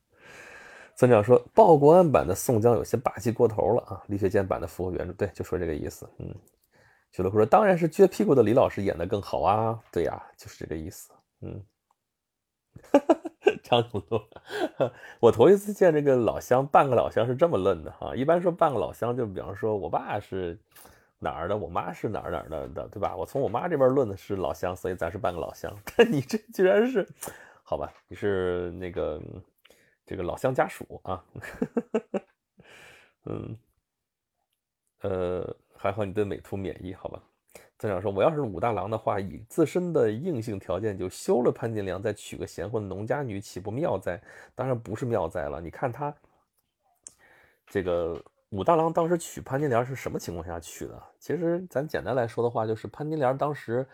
村长说：“报国安版的宋江有些霸气过头了啊！李雪健版的符合原著，对，就说这个意思。”嗯，许乐库说：“当然是撅屁股的李老师演的更好啊！”对呀，就是这个意思。嗯，[laughs] 张土豆，我头一次见这个老乡，半个老乡是这么论的哈。一般说半个老乡，就比方说我爸是哪儿的，我妈是哪儿哪儿的的，对吧？我从我妈这边论的是老乡，所以咱是半个老乡。[laughs] 但你这居然是，好吧？你是那个。这个老乡家属啊，[laughs] 嗯，呃，还好你对美图免疫，好吧？村长说，我要是武大郎的话，以自身的硬性条件就休了潘金莲，再娶个贤惠的农家女，岂不妙哉？当然不是妙哉了。你看他这个武大郎当时娶潘金莲是什么情况下娶的？其实咱简单来说的话，就是潘金莲当时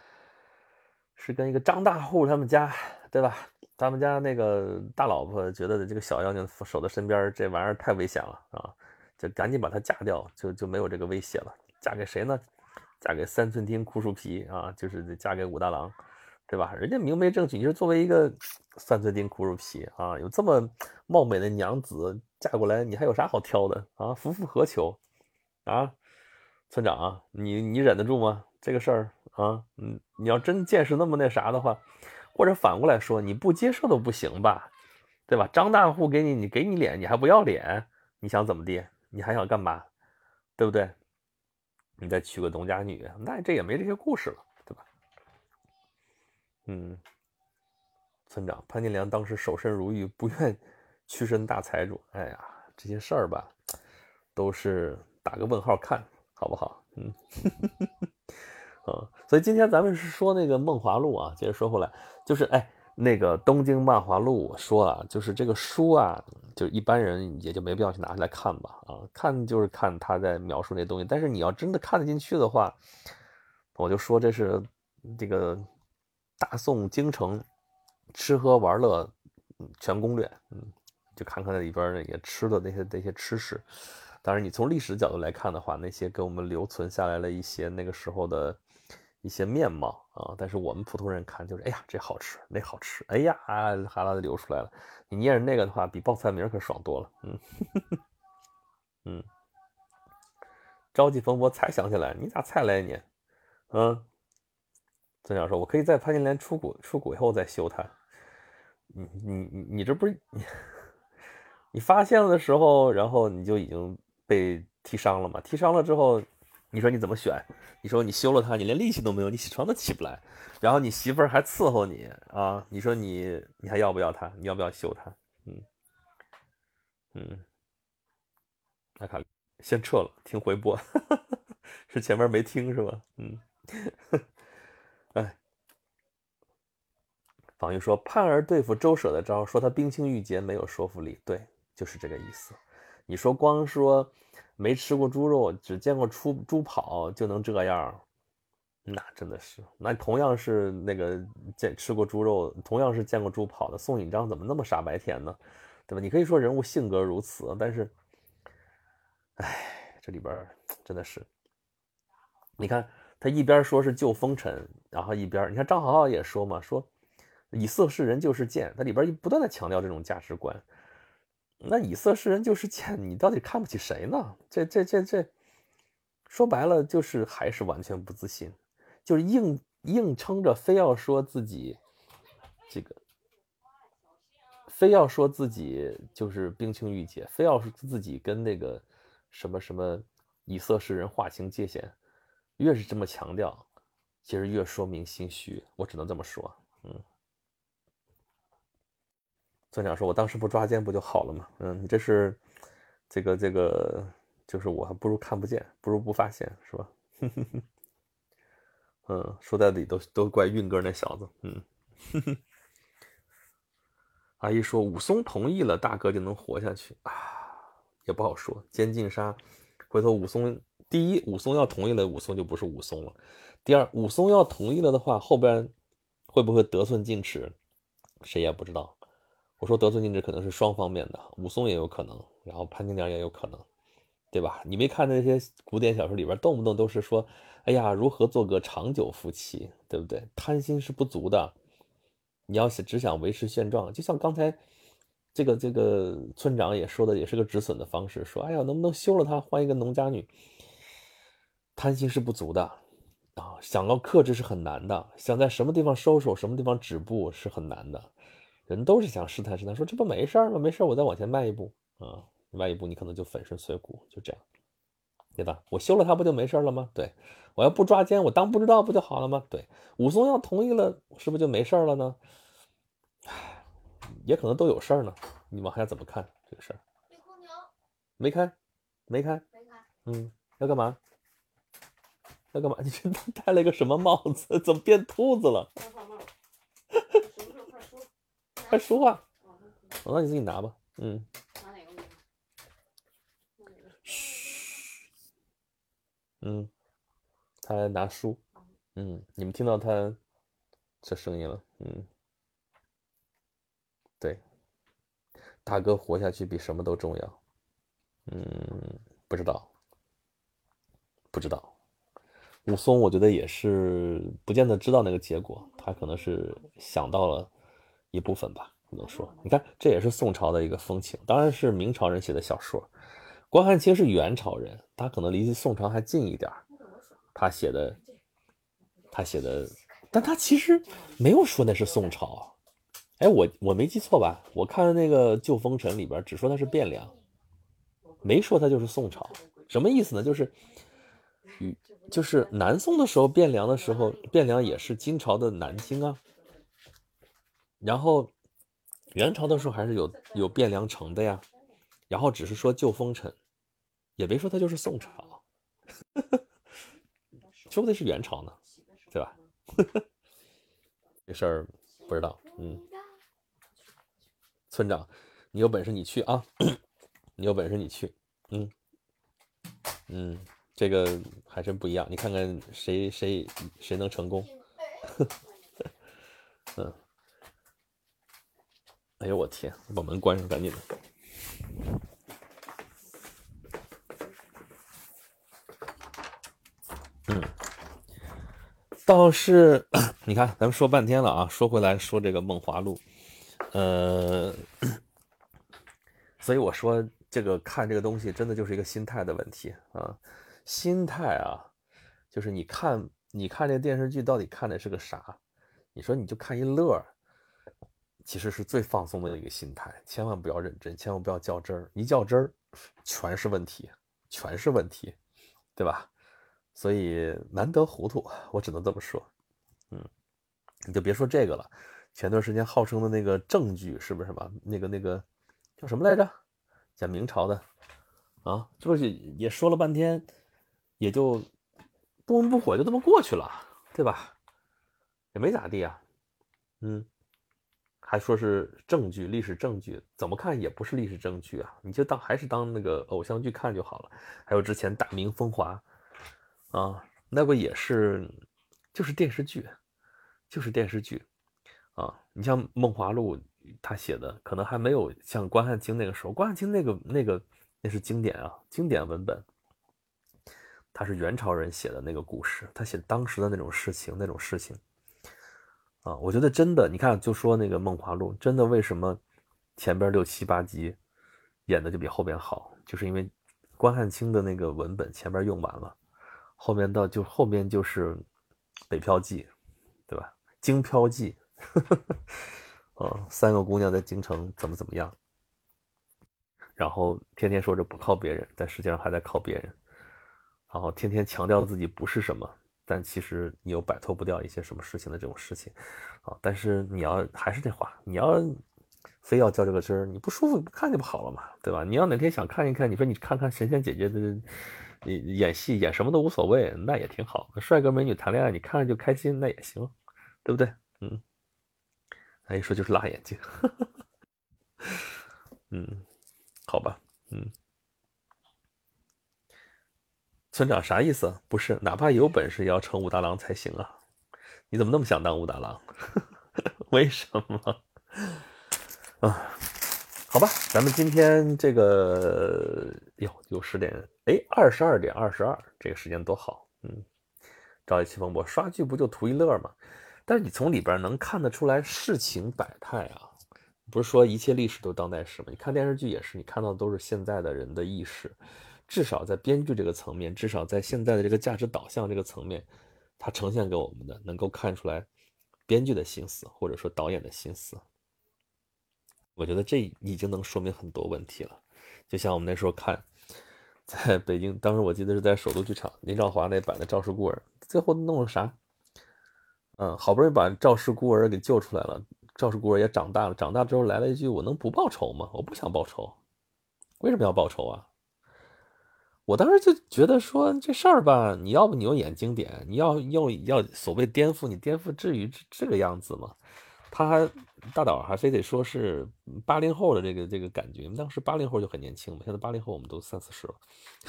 是跟一个张大户他们家，对吧？他们家那个大老婆觉得这个小妖精守在身边，这玩意儿太危险了啊，就赶紧把她嫁掉，就就没有这个威胁了。嫁给谁呢？嫁给三寸丁枯树皮啊，就是嫁给武大郎，对吧？人家明媒正娶，你说作为一个三寸丁枯树皮啊，有这么貌美的娘子嫁过来，你还有啥好挑的啊？夫复何求啊？村长，你你忍得住吗？这个事儿啊，嗯，你要真见识那么那啥的话。或者反过来说，你不接受都不行吧，对吧？张大户给你，你给你脸，你还不要脸？你想怎么地？你还想干嘛？对不对？你再娶个农家女，那这也没这些故事了，对吧？嗯，村长潘金莲当时守身如玉，不愿屈身大财主。哎呀，这些事儿吧，都是打个问号看好不好？嗯。[laughs] 嗯，所以今天咱们是说那个《梦华录》啊，接着说回来，就是哎，那个《东京漫华录》我说了，就是这个书啊，就一般人也就没必要去拿来看吧，啊，看就是看他在描述那东西，但是你要真的看得进去的话，我就说这是这个大宋京城吃喝玩乐全攻略，嗯，就看看那里边那些吃的那些那些吃食，当然你从历史角度来看的话，那些给我们留存下来了一些那个时候的。一些面貌啊。但是我们普通人看就是，哎呀，这好吃，那好吃，哎呀，哈喇子流出来了。你念着那个的话，比报菜名可爽多了。嗯 [laughs] 嗯，朝气蓬勃才想起来，你咋才来念？嗯，曾想说，我可以在潘金莲出谷出谷以后再修它。你你你你这不是你你发现了的时候，然后你就已经被踢伤了嘛？踢伤了之后，你说你怎么选？你说你休了他，你连力气都没有，你起床都起不来。然后你媳妇儿还伺候你啊？你说你你还要不要他？你要不要休他？嗯嗯，阿卡先撤了，听回播，[laughs] 是前面没听是吧？嗯，[laughs] 哎，方玉说盼儿对付周舍的招，说他冰清玉洁没有说服力，对，就是这个意思。你说光说没吃过猪肉，只见过猪猪跑就能这样？那真的是，那同样是那个见吃过猪肉，同样是见过猪跑的宋引章，怎么那么傻白甜呢？对吧？你可以说人物性格如此，但是，哎，这里边 [tsk] 真的是，你看他一边说是救风尘，然后一边你看张好好也说嘛，说以色事人就是贱，他里边不断的强调这种价值观。那以色侍人就是贱，[laughs] 你到底看不起谁呢？这这这这，说白了就是还是完全不自信。就是硬硬撑着，非要说自己这个，非要说自己就是冰清玉洁，非要说自己跟那个什么什么以色侍人划清界限，越是这么强调，其实越说明心虚。我只能这么说，嗯。村长说：“我当时不抓奸不就好了吗？”嗯，你这是这个这个，就是我还不如看不见，不如不发现，是吧？[laughs] 嗯，说在理都都怪运哥那小子。嗯，[laughs] 阿姨说武松同意了，大哥就能活下去啊，也不好说。监禁杀，回头武松第一，武松要同意了，武松就不是武松了。第二，武松要同意了的话，后边会不会得寸进尺，谁也不知道。我说得寸进尺可能是双方面的，武松也有可能，然后潘金莲也有可能。对吧？你没看那些古典小说里边，动不动都是说：“哎呀，如何做个长久夫妻？”对不对？贪心是不足的，你要是只想维持现状，就像刚才这个这个村长也说的，也是个止损的方式，说：“哎呀，能不能休了他，换一个农家女？”贪心是不足的啊，想要克制是很难的，想在什么地方收手，什么地方止步是很难的。人都是想试探试探，说这不没事吗？没事，我再往前迈一步啊。迈一步，你可能就粉身碎骨，就这样，对吧？我休了他不就没事了吗？对，我要不抓奸，我当不知道不就好了吗？对，武松要同意了，是不是就没事了呢？唉，也可能都有事儿呢。你往下怎么看这个事儿？没开，没开，没开。嗯，要干嘛？要干嘛？[laughs] 你这戴了一个什么帽子？怎么变兔子了？快说话！哦，那你自己拿吧。嗯。嗯，他在拿书。嗯，你们听到他这声音了？嗯，对，大哥活下去比什么都重要。嗯，不知道，不知道。武松，我觉得也是不见得知道那个结果，他可能是想到了一部分吧，不能说。你看，这也是宋朝的一个风情，当然是明朝人写的小说。关汉卿是元朝人，他可能离宋朝还近一点他写的，他写的，但他其实没有说那是宋朝。哎，我我没记错吧？我看那个《旧风尘》里边只说他是汴梁，没说他就是宋朝。什么意思呢？就是与就是南宋的时候，汴梁的时候，汴梁也是金朝的南京啊。然后元朝的时候还是有有汴梁城的呀。然后只是说旧风尘，也别说他就是宋朝，[laughs] 说不定是元朝呢，对吧？[laughs] 这事儿不知道。嗯，村长，你有本事你去啊！[coughs] 你有本事你去。嗯嗯，这个还真不一样。你看看谁谁谁能成功？嗯。[laughs] 哎呦我天！把门关上，赶紧的。嗯，倒是你看，咱们说半天了啊，说回来说这个《梦华录》，呃，所以我说这个看这个东西真的就是一个心态的问题啊，心态啊，就是你看你看这个电视剧到底看的是个啥？你说你就看一乐，其实是最放松的一个心态，千万不要认真，千万不要较真儿，一较真儿全是问题，全是问题，对吧？所以难得糊涂，我只能这么说。嗯，你就别说这个了。前段时间号称的那个证据是不是吧？那个那个叫什么来着？讲明朝的啊，这不是也说了半天，也就不温不火就这么过去了，对吧？也没咋地啊。嗯，还说是正剧，历史正剧，怎么看也不是历史正剧啊。你就当还是当那个偶像剧看就好了。还有之前《大明风华》。啊，那不也是，就是电视剧，就是电视剧，啊，你像《梦华录》，他写的可能还没有像关汉卿那个时候，关汉卿那个那个那是经典啊，经典文本，他是元朝人写的那个故事，他写当时的那种事情，那种事情，啊，我觉得真的，你看，就说那个《梦华录》，真的为什么前边六七八集演的就比后边好，就是因为关汉卿的那个文本前边用完了。后面到就后面就是《北漂记》，对吧？《京漂记》，呵呵啊，三个姑娘在京城怎么怎么样，然后天天说着不靠别人，但实际上还在靠别人，然后天天强调自己不是什么，但其实你又摆脱不掉一些什么事情的这种事情，啊，但是你要还是那话，你要非要较这个真儿，你不舒服不看就不好了嘛，对吧？你要哪天想看一看，你说你看看神仙姐姐的。你演戏演什么都无所谓，那也挺好。帅哥美女谈恋爱，你看着就开心，那也行，对不对？嗯，他一说就是辣眼睛，[laughs] 嗯，好吧，嗯，村长啥意思？不是，哪怕有本事也要成武大郎才行啊！你怎么那么想当武大郎？[laughs] 为什么？啊？好吧，咱们今天这个哟，有十点，哎，二十二点二十二，这个时间多好，嗯，朝一气风波，刷剧不就图一乐吗？但是你从里边能看得出来世情百态啊，不是说一切历史都当代史吗？你看电视剧也是，你看到的都是现在的人的意识，至少在编剧这个层面，至少在现在的这个价值导向这个层面，它呈现给我们的，能够看出来编剧的心思，或者说导演的心思。我觉得这已经能说明很多问题了，就像我们那时候看，在北京，当时我记得是在首都剧场林兆华那版的《赵氏孤儿》，最后弄了啥？嗯，好不容易把赵氏孤儿给救出来了，赵氏孤儿也长大了，长大之后来了一句：“我能不报仇吗？我不想报仇，为什么要报仇啊？”我当时就觉得说这事儿吧，你要不你又演经典，你要要要所谓颠覆，你颠覆至于这个样子吗？他还大导还非得说是八零后的这个这个感觉，当时八零后就很年轻嘛，现在八零后我们都三四十了，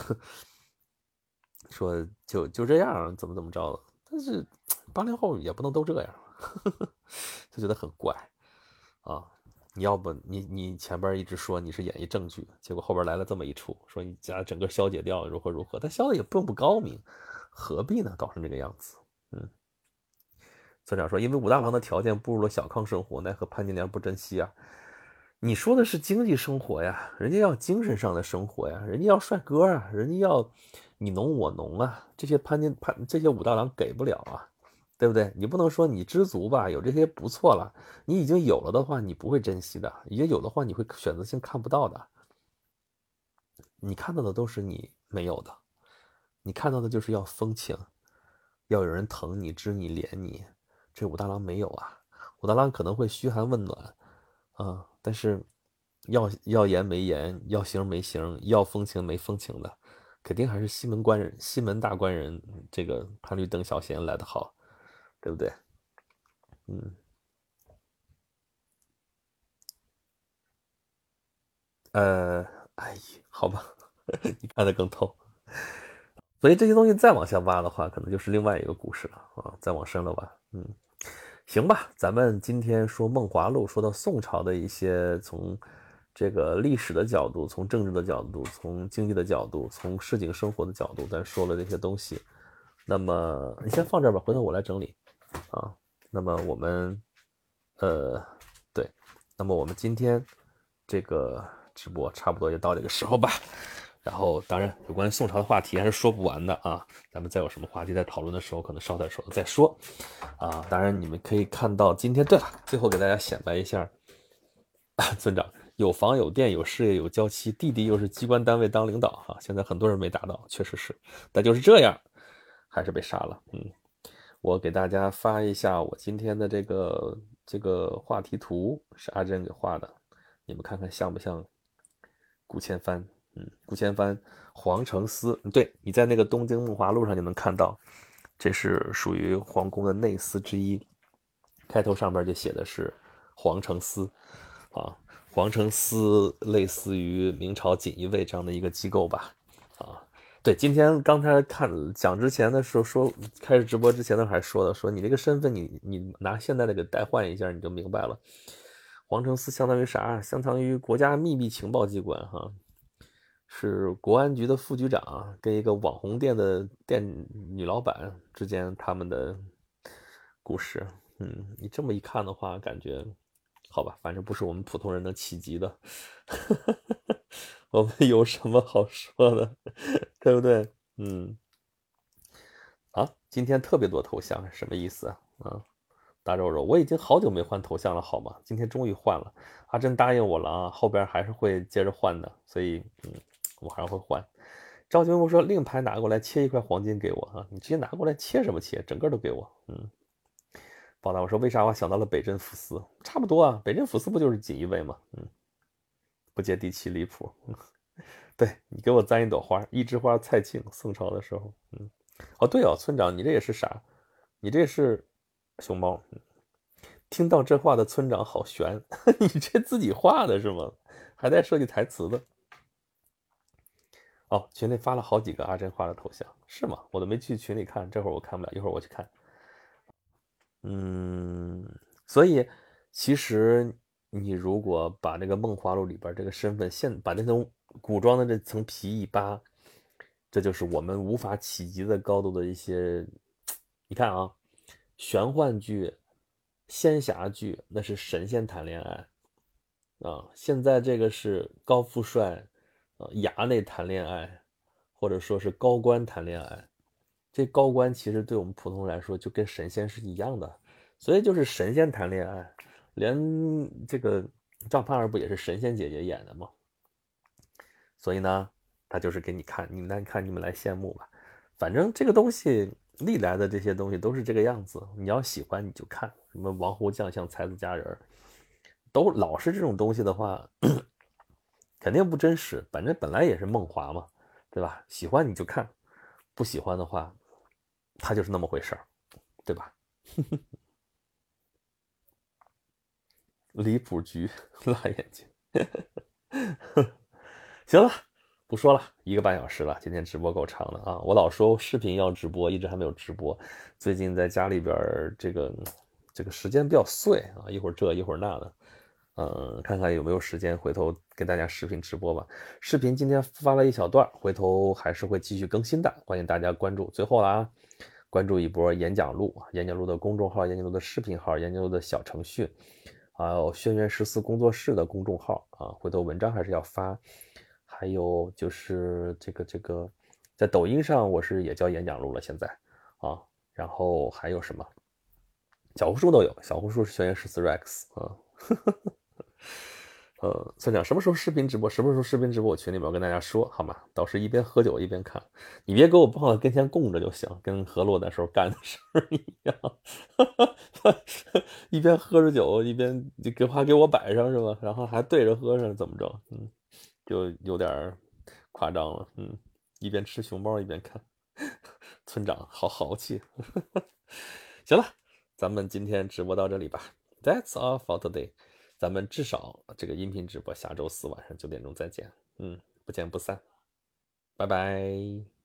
[laughs] 说就就这样怎么怎么着，但是八零后也不能都这样，[laughs] 就觉得很怪啊！你要不你你前边一直说你是演绎正剧，结果后边来了这么一出，说你家整个消解掉如何如何，他消的也并不高明，何必呢？搞成这个样子，嗯。村长说：“因为武大郎的条件步入了小康生活，奈何潘金莲不珍惜啊？你说的是经济生活呀，人家要精神上的生活呀，人家要帅哥啊，人家要你侬我侬啊，这些潘金潘这些武大郎给不了啊，对不对？你不能说你知足吧，有这些不错了，你已经有了的话，你不会珍惜的；已经有的话，你会选择性看不到的。你看到的都是你没有的，你看到的就是要风情，要有人疼你、知你、怜你。”这武大郎没有啊，武大郎可能会嘘寒问暖，啊，但是要要言没言，要形没形，要风情没风情的，肯定还是西门官人、西门大官人这个潘绿灯小闲来的好，对不对？嗯，呃，哎，好吧，[laughs] 你看得更透，所以这些东西再往下挖的话，可能就是另外一个故事了啊，再往深了挖，嗯。行吧，咱们今天说《梦华录》，说到宋朝的一些从这个历史的角度、从政治的角度、从经济的角度、从市井生活的角度，咱说了这些东西。那么你先放这儿吧，回头我来整理啊。那么我们，呃，对，那么我们今天这个直播差不多也到这个时候吧。然后，当然有关于宋朝的话题还是说不完的啊。咱们再有什么话题在讨论的时候，可能稍点时候再说啊。当然，你们可以看到今天，对了，最后给大家显摆一下，村长有房有店有事业有娇妻，弟弟又是机关单位当领导哈。现在很多人没达到，确实是，但就是这样，还是被杀了。嗯，我给大家发一下我今天的这个这个话题图，是阿珍给画的，你们看看像不像顾千帆？嗯，顾千帆，皇城司，对你在那个东京梦华录上就能看到，这是属于皇宫的内司之一，开头上边就写的是皇城司，啊，皇城司类似于明朝锦衣卫这样的一个机构吧，对，今天刚才看讲之前的时候说，开始直播之前的还说的，说你这个身份你你拿现在的给代换一下，你就明白了，皇城司相当于啥？相当于国家秘密情报机关，哈。是国安局的副局长跟一个网红店的店女老板之间他们的故事。嗯，你这么一看的话，感觉好吧，反正不是我们普通人能企及的。[laughs] 我们有什么好说的，对不对？嗯。啊，今天特别多头像，什么意思啊？啊，大肉肉，我已经好久没换头像了，好吗？今天终于换了。阿珍答应我了啊，后边还是会接着换的，所以嗯。我还会换。赵金木说：“令牌拿过来，切一块黄金给我啊！你直接拿过来，切什么切？整个都给我。”嗯。宝达我说：“为啥我想到了北镇抚司？差不多啊，北镇抚司不就是锦衣卫吗？”嗯。不接地气，离谱。[laughs] 对你给我簪一朵花，一枝花，蔡庆，宋朝的时候。嗯。哦，对哦，村长，你这也是啥？你这是熊猫。听到这话的村长好悬，[laughs] 你这自己画的是吗？还带设计台词的。哦，群里发了好几个阿珍画的头像，是吗？我都没去群里看，这会儿我看不了，一会儿我去看。嗯，所以其实你如果把这个《梦华录》里边这个身份现把那层古装的这层皮一扒，这就是我们无法企及的高度的一些。你看啊，玄幻剧、仙侠剧，那是神仙谈恋爱啊，现在这个是高富帅。呃，衙内谈恋爱，或者说是高官谈恋爱，这高官其实对我们普通人来说就跟神仙是一样的，所以就是神仙谈恋爱，连这个赵盼儿不也是神仙姐姐演的吗？所以呢，他就是给你看，你们来看，你们来羡慕吧。反正这个东西历来的这些东西都是这个样子，你要喜欢你就看，什么王侯将相、才子佳人，都老是这种东西的话。[coughs] 肯定不真实，反正本来也是梦华嘛，对吧？喜欢你就看，不喜欢的话，他就是那么回事儿，对吧？[laughs] 离谱局辣眼睛，[laughs] 行了，不说了，一个半小时了，今天直播够长的啊！我老说视频要直播，一直还没有直播。最近在家里边这个这个时间比较碎啊，一会儿这一会儿那的。嗯，看看有没有时间，回头给大家视频直播吧。视频今天发了一小段，回头还是会继续更新的，欢迎大家关注。最后了啊，关注一波演讲录，演讲录的公众号，演讲录的视频号，演讲录的小程序，还有轩辕十四工作室的公众号啊。回头文章还是要发，还有就是这个这个，在抖音上我是也叫演讲录了，现在啊，然后还有什么？小红书都有，小红书是轩辕十四 rex 啊。[laughs] 呃，村长什么时候视频直播？什么时候视频直播？我群里面跟大家说好吗？到时一边喝酒一边看，你别给我放在跟前供着就行，跟河洛那时候干的事儿一样，[laughs] 一边喝着酒一边给还给我摆上是吧？然后还对着喝上怎么着？嗯，就有点夸张了。嗯，一边吃熊猫一边看，[laughs] 村长好豪气。[laughs] 行了，咱们今天直播到这里吧。That's all for today。咱们至少这个音频直播下周四晚上九点钟再见，嗯，不见不散，拜拜。